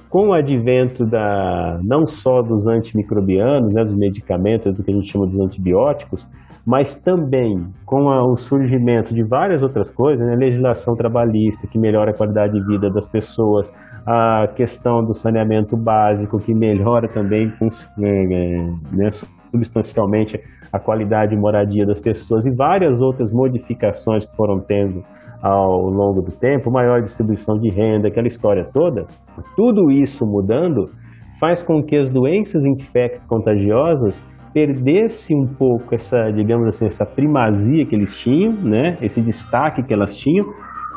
com o advento da, não só dos antimicrobianos, né, dos medicamentos, do que a gente chama dos antibióticos, mas também com a, o surgimento de várias outras coisas, né, legislação trabalhista que melhora a qualidade de vida das pessoas, a questão do saneamento básico que melhora também né, substancialmente a qualidade de moradia das pessoas e várias outras modificações que foram tendo ao longo do tempo, maior distribuição de renda, aquela história toda, tudo isso mudando faz com que as doenças infecto-contagiosas perdesse um pouco essa, digamos assim, essa primazia que eles tinham, né? Esse destaque que elas tinham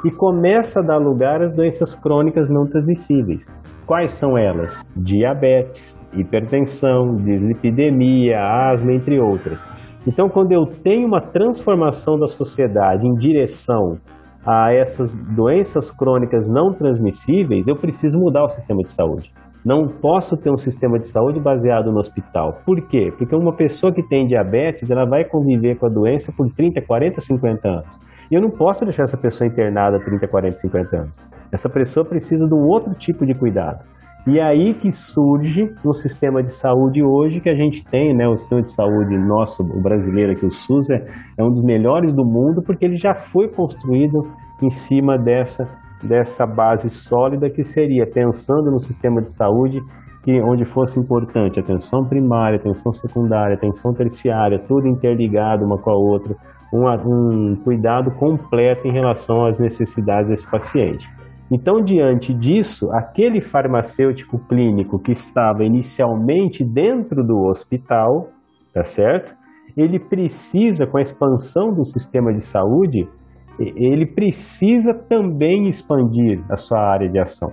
e começa a dar lugar às doenças crônicas não transmissíveis. Quais são elas? Diabetes, hipertensão, dislipidemia, asma, entre outras. Então, quando eu tenho uma transformação da sociedade em direção a essas doenças crônicas não transmissíveis, eu preciso mudar o sistema de saúde. Não posso ter um sistema de saúde baseado no hospital. Por quê? Porque uma pessoa que tem diabetes, ela vai conviver com a doença por 30, 40, 50 anos. E eu não posso deixar essa pessoa internada 30, 40, 50 anos. Essa pessoa precisa de um outro tipo de cuidado. E é aí que surge o sistema de saúde hoje que a gente tem, né? O sistema de saúde nosso, o brasileiro aqui, o SUS, é, é um dos melhores do mundo porque ele já foi construído em cima dessa dessa base sólida que seria pensando no sistema de saúde que onde fosse importante atenção primária, atenção secundária, atenção terciária, tudo interligado uma com a outra, um, um cuidado completo em relação às necessidades desse paciente. Então, diante disso, aquele farmacêutico clínico que estava inicialmente dentro do hospital, tá certo? Ele precisa, com a expansão do sistema de saúde, ele precisa também expandir a sua área de ação.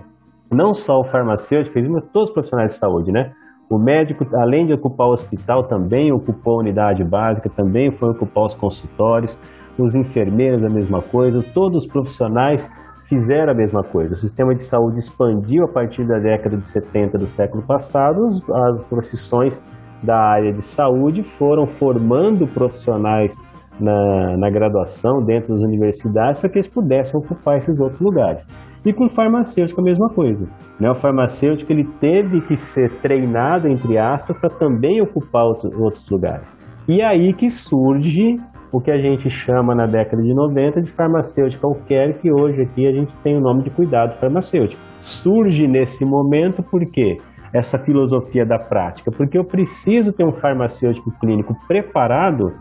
Não só o farmacêutico, mas todos os profissionais de saúde, né? O médico, além de ocupar o hospital, também ocupou a unidade básica, também foi ocupar os consultórios, os enfermeiros a mesma coisa, todos os profissionais fizeram a mesma coisa. O sistema de saúde expandiu a partir da década de 70 do século passado, as profissões da área de saúde foram formando profissionais na, na graduação dentro das universidades para que eles pudessem ocupar esses outros lugares. E com o farmacêutico a mesma coisa. Né? O farmacêutico ele teve que ser treinado, entre aspas, para também ocupar outro, outros lugares. E aí que surge o que a gente chama na década de 90 de farmacêutica qualquer, que hoje aqui a gente tem o nome de cuidado farmacêutico. Surge nesse momento porque essa filosofia da prática, porque eu preciso ter um farmacêutico clínico preparado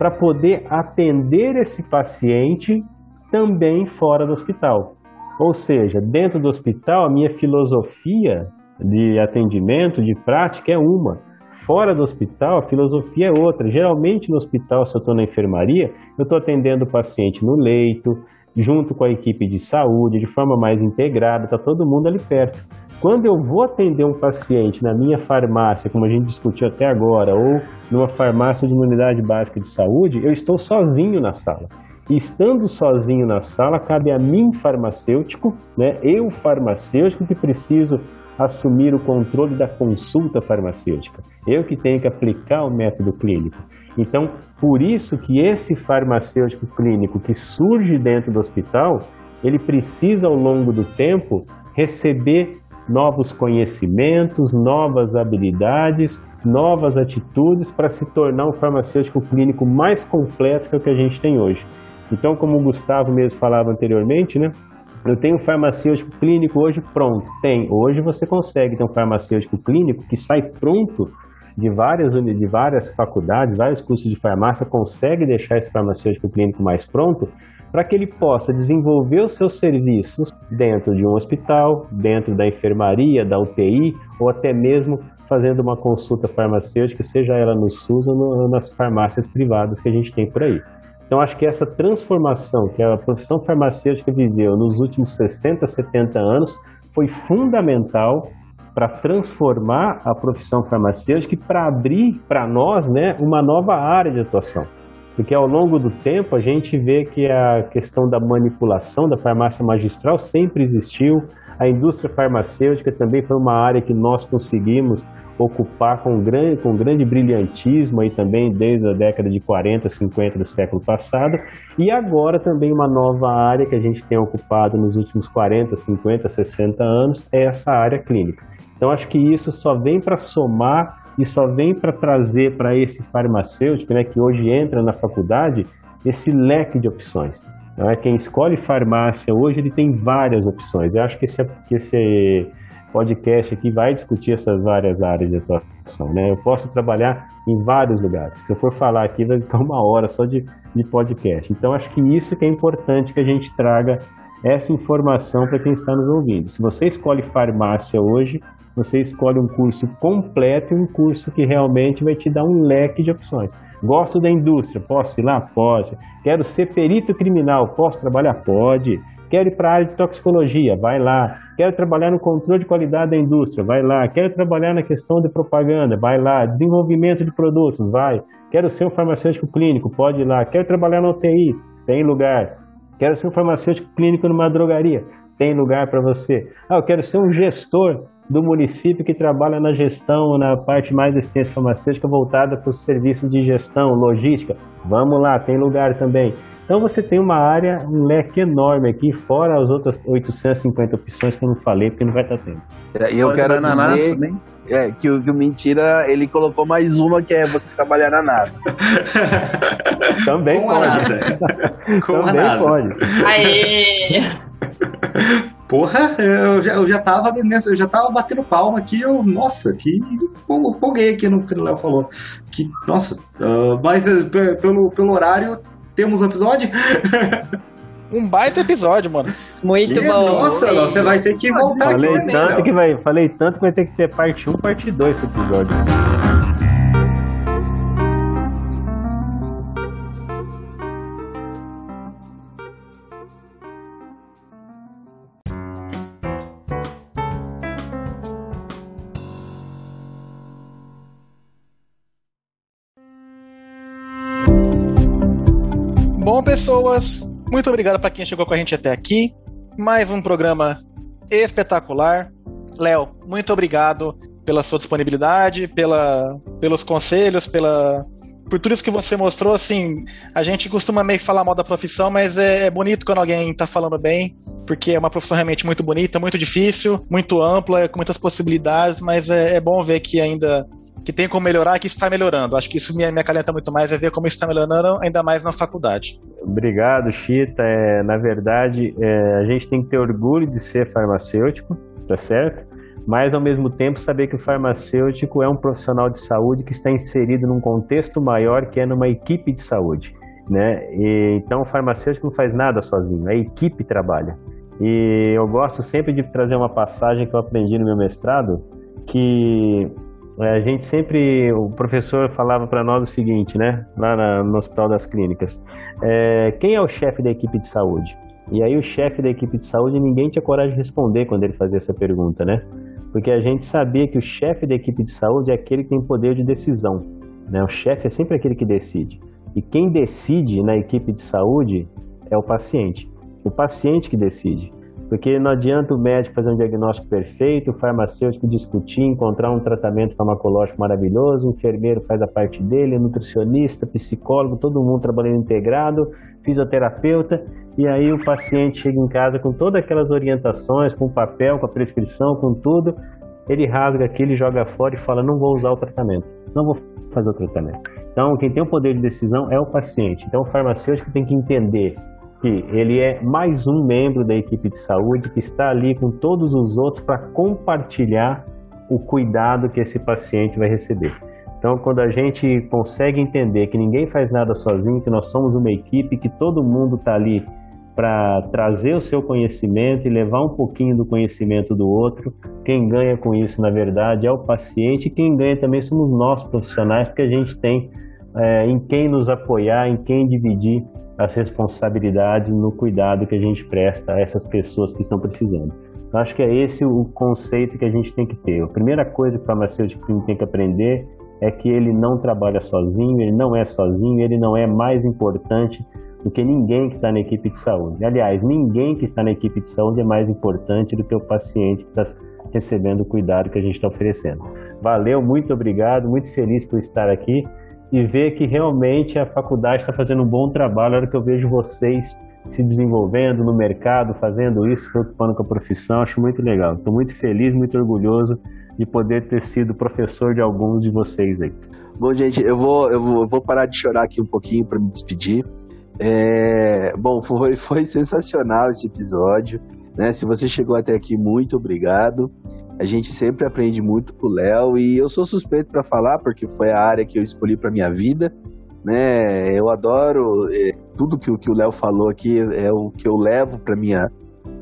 para poder atender esse paciente também fora do hospital. Ou seja, dentro do hospital, a minha filosofia de atendimento, de prática é uma. Fora do hospital, a filosofia é outra. Geralmente no hospital, se eu estou na enfermaria, eu estou atendendo o paciente no leito, junto com a equipe de saúde, de forma mais integrada, está todo mundo ali perto. Quando eu vou atender um paciente na minha farmácia, como a gente discutiu até agora, ou numa farmácia de uma unidade básica de saúde, eu estou sozinho na sala. E estando sozinho na sala, cabe a mim, farmacêutico, né, eu, farmacêutico, que preciso assumir o controle da consulta farmacêutica. Eu que tenho que aplicar o método clínico. Então, por isso que esse farmacêutico clínico que surge dentro do hospital, ele precisa ao longo do tempo receber novos conhecimentos, novas habilidades, novas atitudes para se tornar um farmacêutico clínico mais completo que o que a gente tem hoje. Então, como o Gustavo mesmo falava anteriormente, né? Eu tenho um farmacêutico clínico hoje pronto. Tem. Hoje você consegue ter um farmacêutico clínico que sai pronto de várias, de várias faculdades, vários cursos de farmácia, consegue deixar esse farmacêutico clínico mais pronto para que ele possa desenvolver os seus serviços dentro de um hospital, dentro da enfermaria, da UTI ou até mesmo fazendo uma consulta farmacêutica, seja ela no SUS ou no, nas farmácias privadas que a gente tem por aí. Então, acho que essa transformação que a profissão farmacêutica viveu nos últimos 60, 70 anos foi fundamental para transformar a profissão farmacêutica e para abrir para nós né, uma nova área de atuação. Porque ao longo do tempo a gente vê que a questão da manipulação da farmácia magistral sempre existiu, a indústria farmacêutica também foi uma área que nós conseguimos ocupar com grande, com grande brilhantismo aí também desde a década de 40, 50 do século passado. E agora também uma nova área que a gente tem ocupado nos últimos 40, 50, 60 anos é essa área clínica. Então acho que isso só vem para somar e só vem para trazer para esse farmacêutico, né, que hoje entra na faculdade, esse leque de opções. Né? Quem escolhe farmácia hoje, ele tem várias opções. Eu acho que esse, que esse podcast aqui vai discutir essas várias áreas de atuação. Né? Eu posso trabalhar em vários lugares. Se eu for falar aqui, vai ficar uma hora só de, de podcast. Então, acho que isso que é importante que a gente traga essa informação para quem está nos ouvindo. Se você escolhe farmácia hoje, você escolhe um curso completo e um curso que realmente vai te dar um leque de opções. Gosto da indústria, posso ir lá? Posso. Quero ser perito criminal, posso trabalhar? Pode. Quero ir para a área de toxicologia? Vai lá. Quero trabalhar no controle de qualidade da indústria? Vai lá. Quero trabalhar na questão de propaganda? Vai lá. Desenvolvimento de produtos? Vai. Quero ser um farmacêutico clínico? Pode ir lá. Quero trabalhar na UTI? Tem lugar. Quero ser um farmacêutico clínico numa drogaria? Tem lugar para você. Ah, eu quero ser um gestor do município que trabalha na gestão, na parte mais extensa farmacêutica voltada para os serviços de gestão, logística. Vamos lá, tem lugar também. Então você tem uma área, um leque enorme aqui, fora as outras 850 opções que eu não falei, porque não vai estar tempo. É, E eu Pode quero na dizer NASA também. é, que, o, que o Mentira, ele colocou mais uma, que é você trabalhar na NASA. Também Com a pode. NASA. Com a Também NASA. pode. Aê! Porra, eu já, eu já tava nessa, eu já tava batendo palma aqui, eu, nossa, que empol- empolguei aqui no que o Léo falou. Que, nossa, ah, mas eh, pe- pelo, pelo horário, temos um episódio? Um baita episódio, mano. Muito Que- bom. Nossa. Léo, você vai ter que voltar aqui Falei também, tanto, que vai, falei tanto que vai ter que ter parte 1, parte 2 esse episódio. Pessoas, muito obrigado para quem chegou com a gente até aqui. Mais um programa espetacular. Léo, muito obrigado pela sua disponibilidade, pela, pelos conselhos, pela por tudo isso que você mostrou. Assim, a gente costuma meio falar mal da profissão, mas é, é bonito quando alguém tá falando bem, porque é uma profissão realmente muito bonita, muito difícil, muito ampla, com muitas possibilidades, mas é, é bom ver que ainda que tem como melhorar, que está melhorando. Acho que isso me, me acalenta muito mais, é ver como está melhorando, ainda mais na faculdade. Obrigado, Chita. É, na verdade, é, a gente tem que ter orgulho de ser farmacêutico, tá certo? Mas, ao mesmo tempo, saber que o farmacêutico é um profissional de saúde que está inserido num contexto maior, que é numa equipe de saúde. Né? E, então, o farmacêutico não faz nada sozinho, a equipe trabalha. E eu gosto sempre de trazer uma passagem que eu aprendi no meu mestrado, que a gente sempre, o professor falava para nós o seguinte, né, lá na- no Hospital das Clínicas, é, quem é o chefe da equipe de saúde? E aí o chefe da equipe de saúde, ninguém tinha coragem de responder quando ele fazia essa pergunta, né? Porque a gente sabia que o chefe da equipe de saúde é aquele que tem poder de decisão, né? O chefe é sempre aquele que decide. E quem decide na equipe de saúde é o paciente. O paciente que decide. Porque não adianta o médico fazer um diagnóstico perfeito, o farmacêutico discutir, encontrar um tratamento farmacológico maravilhoso, o enfermeiro faz a parte dele, nutricionista, psicólogo, todo mundo trabalhando integrado, fisioterapeuta, e aí o paciente chega em casa com todas aquelas orientações, com o papel, com a prescrição, com tudo, ele rasga aquilo joga fora e fala: não vou usar o tratamento, não vou fazer o tratamento. Então, quem tem o poder de decisão é o paciente. Então, o farmacêutico tem que entender que ele é mais um membro da equipe de saúde que está ali com todos os outros para compartilhar o cuidado que esse paciente vai receber. Então, quando a gente consegue entender que ninguém faz nada sozinho, que nós somos uma equipe, que todo mundo está ali para trazer o seu conhecimento e levar um pouquinho do conhecimento do outro, quem ganha com isso, na verdade, é o paciente, quem ganha também somos nós profissionais, porque a gente tem é, em quem nos apoiar, em quem dividir as responsabilidades no cuidado que a gente presta a essas pessoas que estão precisando. Eu acho que é esse o conceito que a gente tem que ter. A primeira coisa que o farmacêutico tem que aprender é que ele não trabalha sozinho, ele não é sozinho, ele não é mais importante do que ninguém que está na equipe de saúde. Aliás, ninguém que está na equipe de saúde é mais importante do que o paciente que está recebendo o cuidado que a gente está oferecendo. Valeu, muito obrigado, muito feliz por estar aqui e ver que realmente a faculdade está fazendo um bom trabalho. Na hora que eu vejo vocês se desenvolvendo no mercado, fazendo isso, se preocupando com a profissão, acho muito legal. Estou muito feliz, muito orgulhoso de poder ter sido professor de alguns de vocês aí. Bom, gente, eu vou, eu vou, vou parar de chorar aqui um pouquinho para me despedir. É, bom, foi, foi sensacional esse episódio. Né? Se você chegou até aqui, muito obrigado. A gente sempre aprende muito com o Léo e eu sou suspeito para falar porque foi a área que eu escolhi para minha vida. Né? Eu adoro é, tudo que, que o Léo falou aqui é o que eu levo para minha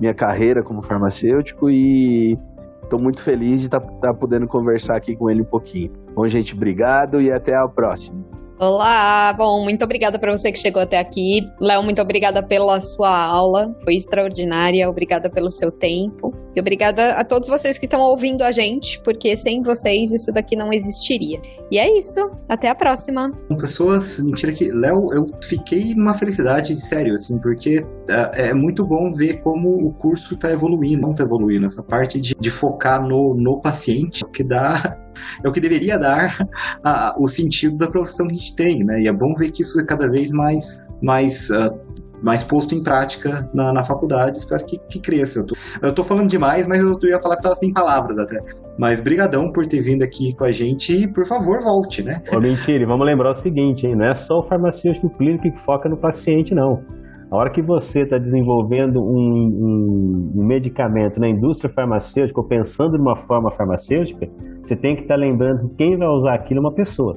minha carreira como farmacêutico e estou muito feliz de estar tá, tá podendo conversar aqui com ele um pouquinho. Bom, gente, obrigado e até a próxima. Olá, bom, muito obrigada para você que chegou até aqui. Léo, muito obrigada pela sua aula, foi extraordinária. Obrigada pelo seu tempo. E obrigada a todos vocês que estão ouvindo a gente, porque sem vocês isso daqui não existiria. E é isso, até a próxima. Pessoas, mentira que. Léo, eu fiquei numa felicidade, sério, assim, porque é, é muito bom ver como o curso está evoluindo, não está evoluindo. Essa parte de, de focar no, no paciente, que dá é o que deveria dar a, o sentido da profissão que a gente tem, né? E é bom ver que isso é cada vez mais, mais uh, mais posto em prática na, na faculdade. Espero que, que cresça. Eu tô, eu tô falando demais, mas eu ia falar que tava sem palavras até. Mas brigadão por ter vindo aqui com a gente e, por favor, volte, né? Ô, mentira, vamos lembrar o seguinte, hein? Não é só o farmacêutico clínico que foca no paciente, não. A hora que você está desenvolvendo um, um, um, medicamento na indústria farmacêutica ou pensando de uma forma farmacêutica, você tem que estar tá lembrando que quem vai usar aquilo é uma pessoa.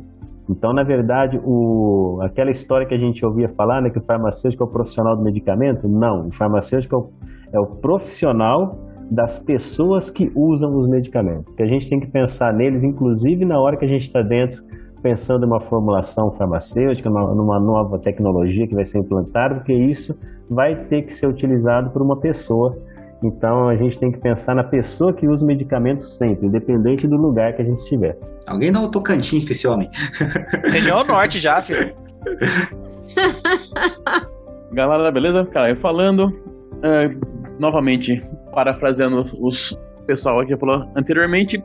Então, na verdade, o, aquela história que a gente ouvia falar, né, que o farmacêutico é o profissional do medicamento, não. O farmacêutico é o, é o profissional das pessoas que usam os medicamentos. Que a gente tem que pensar neles, inclusive na hora que a gente está dentro pensando em uma formulação farmacêutica, numa nova tecnologia que vai ser implantada, porque isso vai ter que ser utilizado por uma pessoa. Então a gente tem que pensar na pessoa que usa o medicamento sempre, independente do lugar que a gente estiver. Alguém dá o Tocantins pra esse homem. Região Norte já, filho. Galera, beleza? Cara, falando, é, novamente, parafraseando os pessoal aqui falou anteriormente,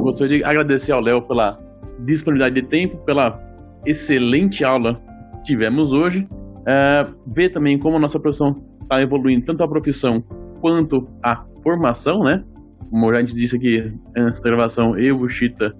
gostaria de agradecer ao Léo pela disponibilidade de tempo, pela excelente aula que tivemos hoje. É, ver também como a nossa profissão está evoluindo, tanto a profissão quanto a formação, né? Como a gente disse aqui antes da gravação, eu, o Chita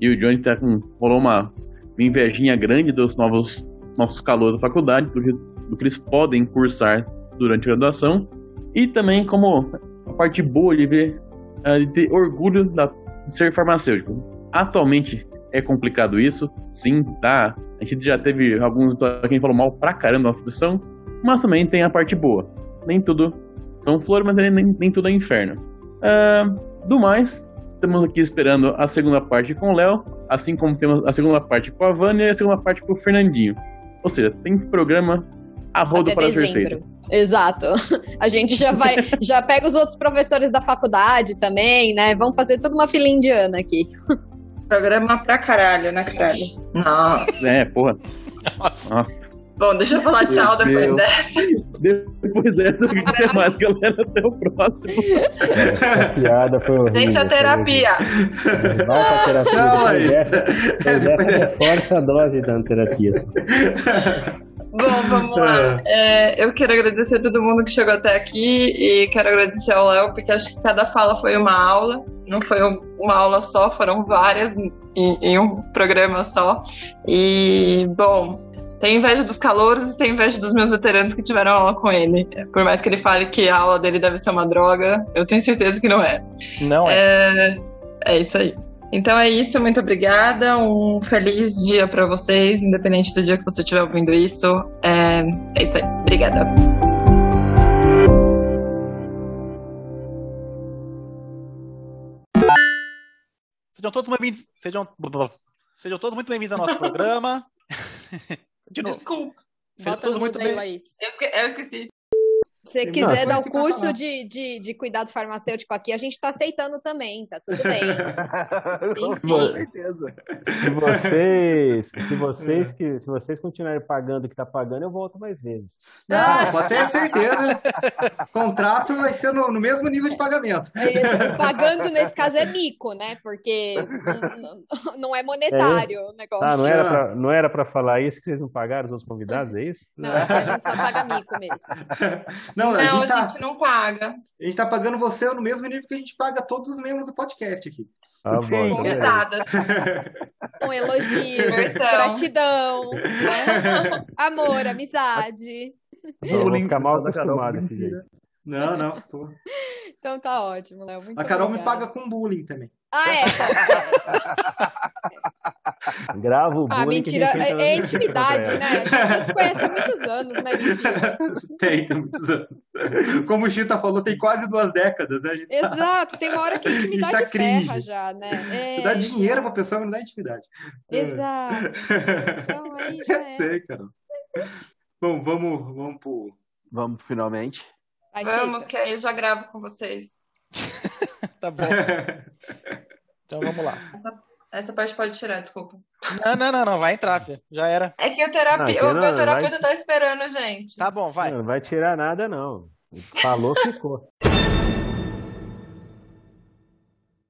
e o Johnny tá com, rolou uma, invejinha grande dos novos nossos calouros da faculdade, do que, do que eles podem cursar durante a graduação. E também como a parte boa de ver, é, de ter orgulho de ser farmacêutico. Atualmente, é complicado isso, sim, tá? A gente já teve alguns quem falou mal pra caramba da profissão, mas também tem a parte boa. Nem tudo são flores, mas nem, nem tudo é inferno. Uh, do mais, estamos aqui esperando a segunda parte com o Léo, assim como temos a segunda parte com a Vânia e a segunda parte com o Fernandinho. Ou seja, tem programa a rodo para ser feito. Exato. A gente já vai, já pega os outros professores da faculdade também, né? Vamos fazer toda uma fila indiana aqui. Programa pra caralho, né, caralho? Nossa. É, porra. Nossa. Nossa. Bom, deixa eu falar tchau Meu depois Deus. dessa. Depois dessa, o que tem mais, galera? Até o próximo. Essa piada foi horrível. Gente, a terapia. Vai pra terapia. Não, depois dessa, depois dessa reforça a dose da terapia. Bom, vamos lá. É, eu quero agradecer a todo mundo que chegou até aqui e quero agradecer ao Léo, porque acho que cada fala foi uma aula. Não foi uma aula só, foram várias em, em um programa só. E, bom, tenho inveja dos calouros e tenho inveja dos meus veteranos que tiveram aula com ele. Por mais que ele fale que a aula dele deve ser uma droga, eu tenho certeza que não é. Não é. É, é isso aí. Então é isso, muito obrigada. Um feliz dia para vocês, independente do dia que você estiver ouvindo isso. É, é isso aí. Obrigada. Sejam todos bem-vindos. Sejam, sejam todos muito bem-vindos ao nosso programa. De novo. Desculpa. Todos muito bem... Eu esqueci. Se você Não, quiser só dar o curso de, de, de cuidado farmacêutico aqui, a gente tá aceitando também, tá tudo bem. Com certeza. Se vocês, se vocês que, se vocês continuarem pagando o que tá pagando, eu volto mais vezes. Não, pode ter certeza. Contrato vai ser no, no mesmo nível de pagamento. É isso. Pagando nesse caso é mico, né? Porque n- n- não é monetário o negócio. Ah, não era não pra falar isso que vocês não pagaram os outros convidados, é isso? Não, a gente só paga mico mesmo. Não, a, Não, gente a tá, gente não paga. a gente tá pagando você no mesmo nível que a gente paga todos os membros do podcast aqui. Ah, bom, Com beleza. mesadas. Um elogio, gratidão, né? amor, amizade. Eu vou ficar mal acostumado desse jeito. Não, não. pô. Então tá ótimo, Léo. Muito A Carol me obrigada. paga com bullying também. Ah, é? Grava o Ah, a mentira. É, é intimidade, né? A gente já se conhece há muitos anos, né? Mentira. tem, tem muitos anos. Como o Chita falou, tem quase duas décadas, né? A gente Exato, tem uma hora que a intimidade tá ferra já, né? É, dá dinheiro pra pessoa, mas não dá intimidade. Exato. Então aí já Eu é. sei, cara. Bom, vamos, vamos pro. Vamos finalmente. Vai, Vamos, Chita. que aí eu já gravo com vocês. Tá bom. Então vamos lá. Essa, essa parte pode tirar, desculpa. Não, não, não, não. Vai entrar, filho. Já era. É que o, terapi... Ah, que o não, meu terapeuta vai- tá esperando, gente. Tá bom, vai. Não, não vai tirar nada, não. Falou, ficou.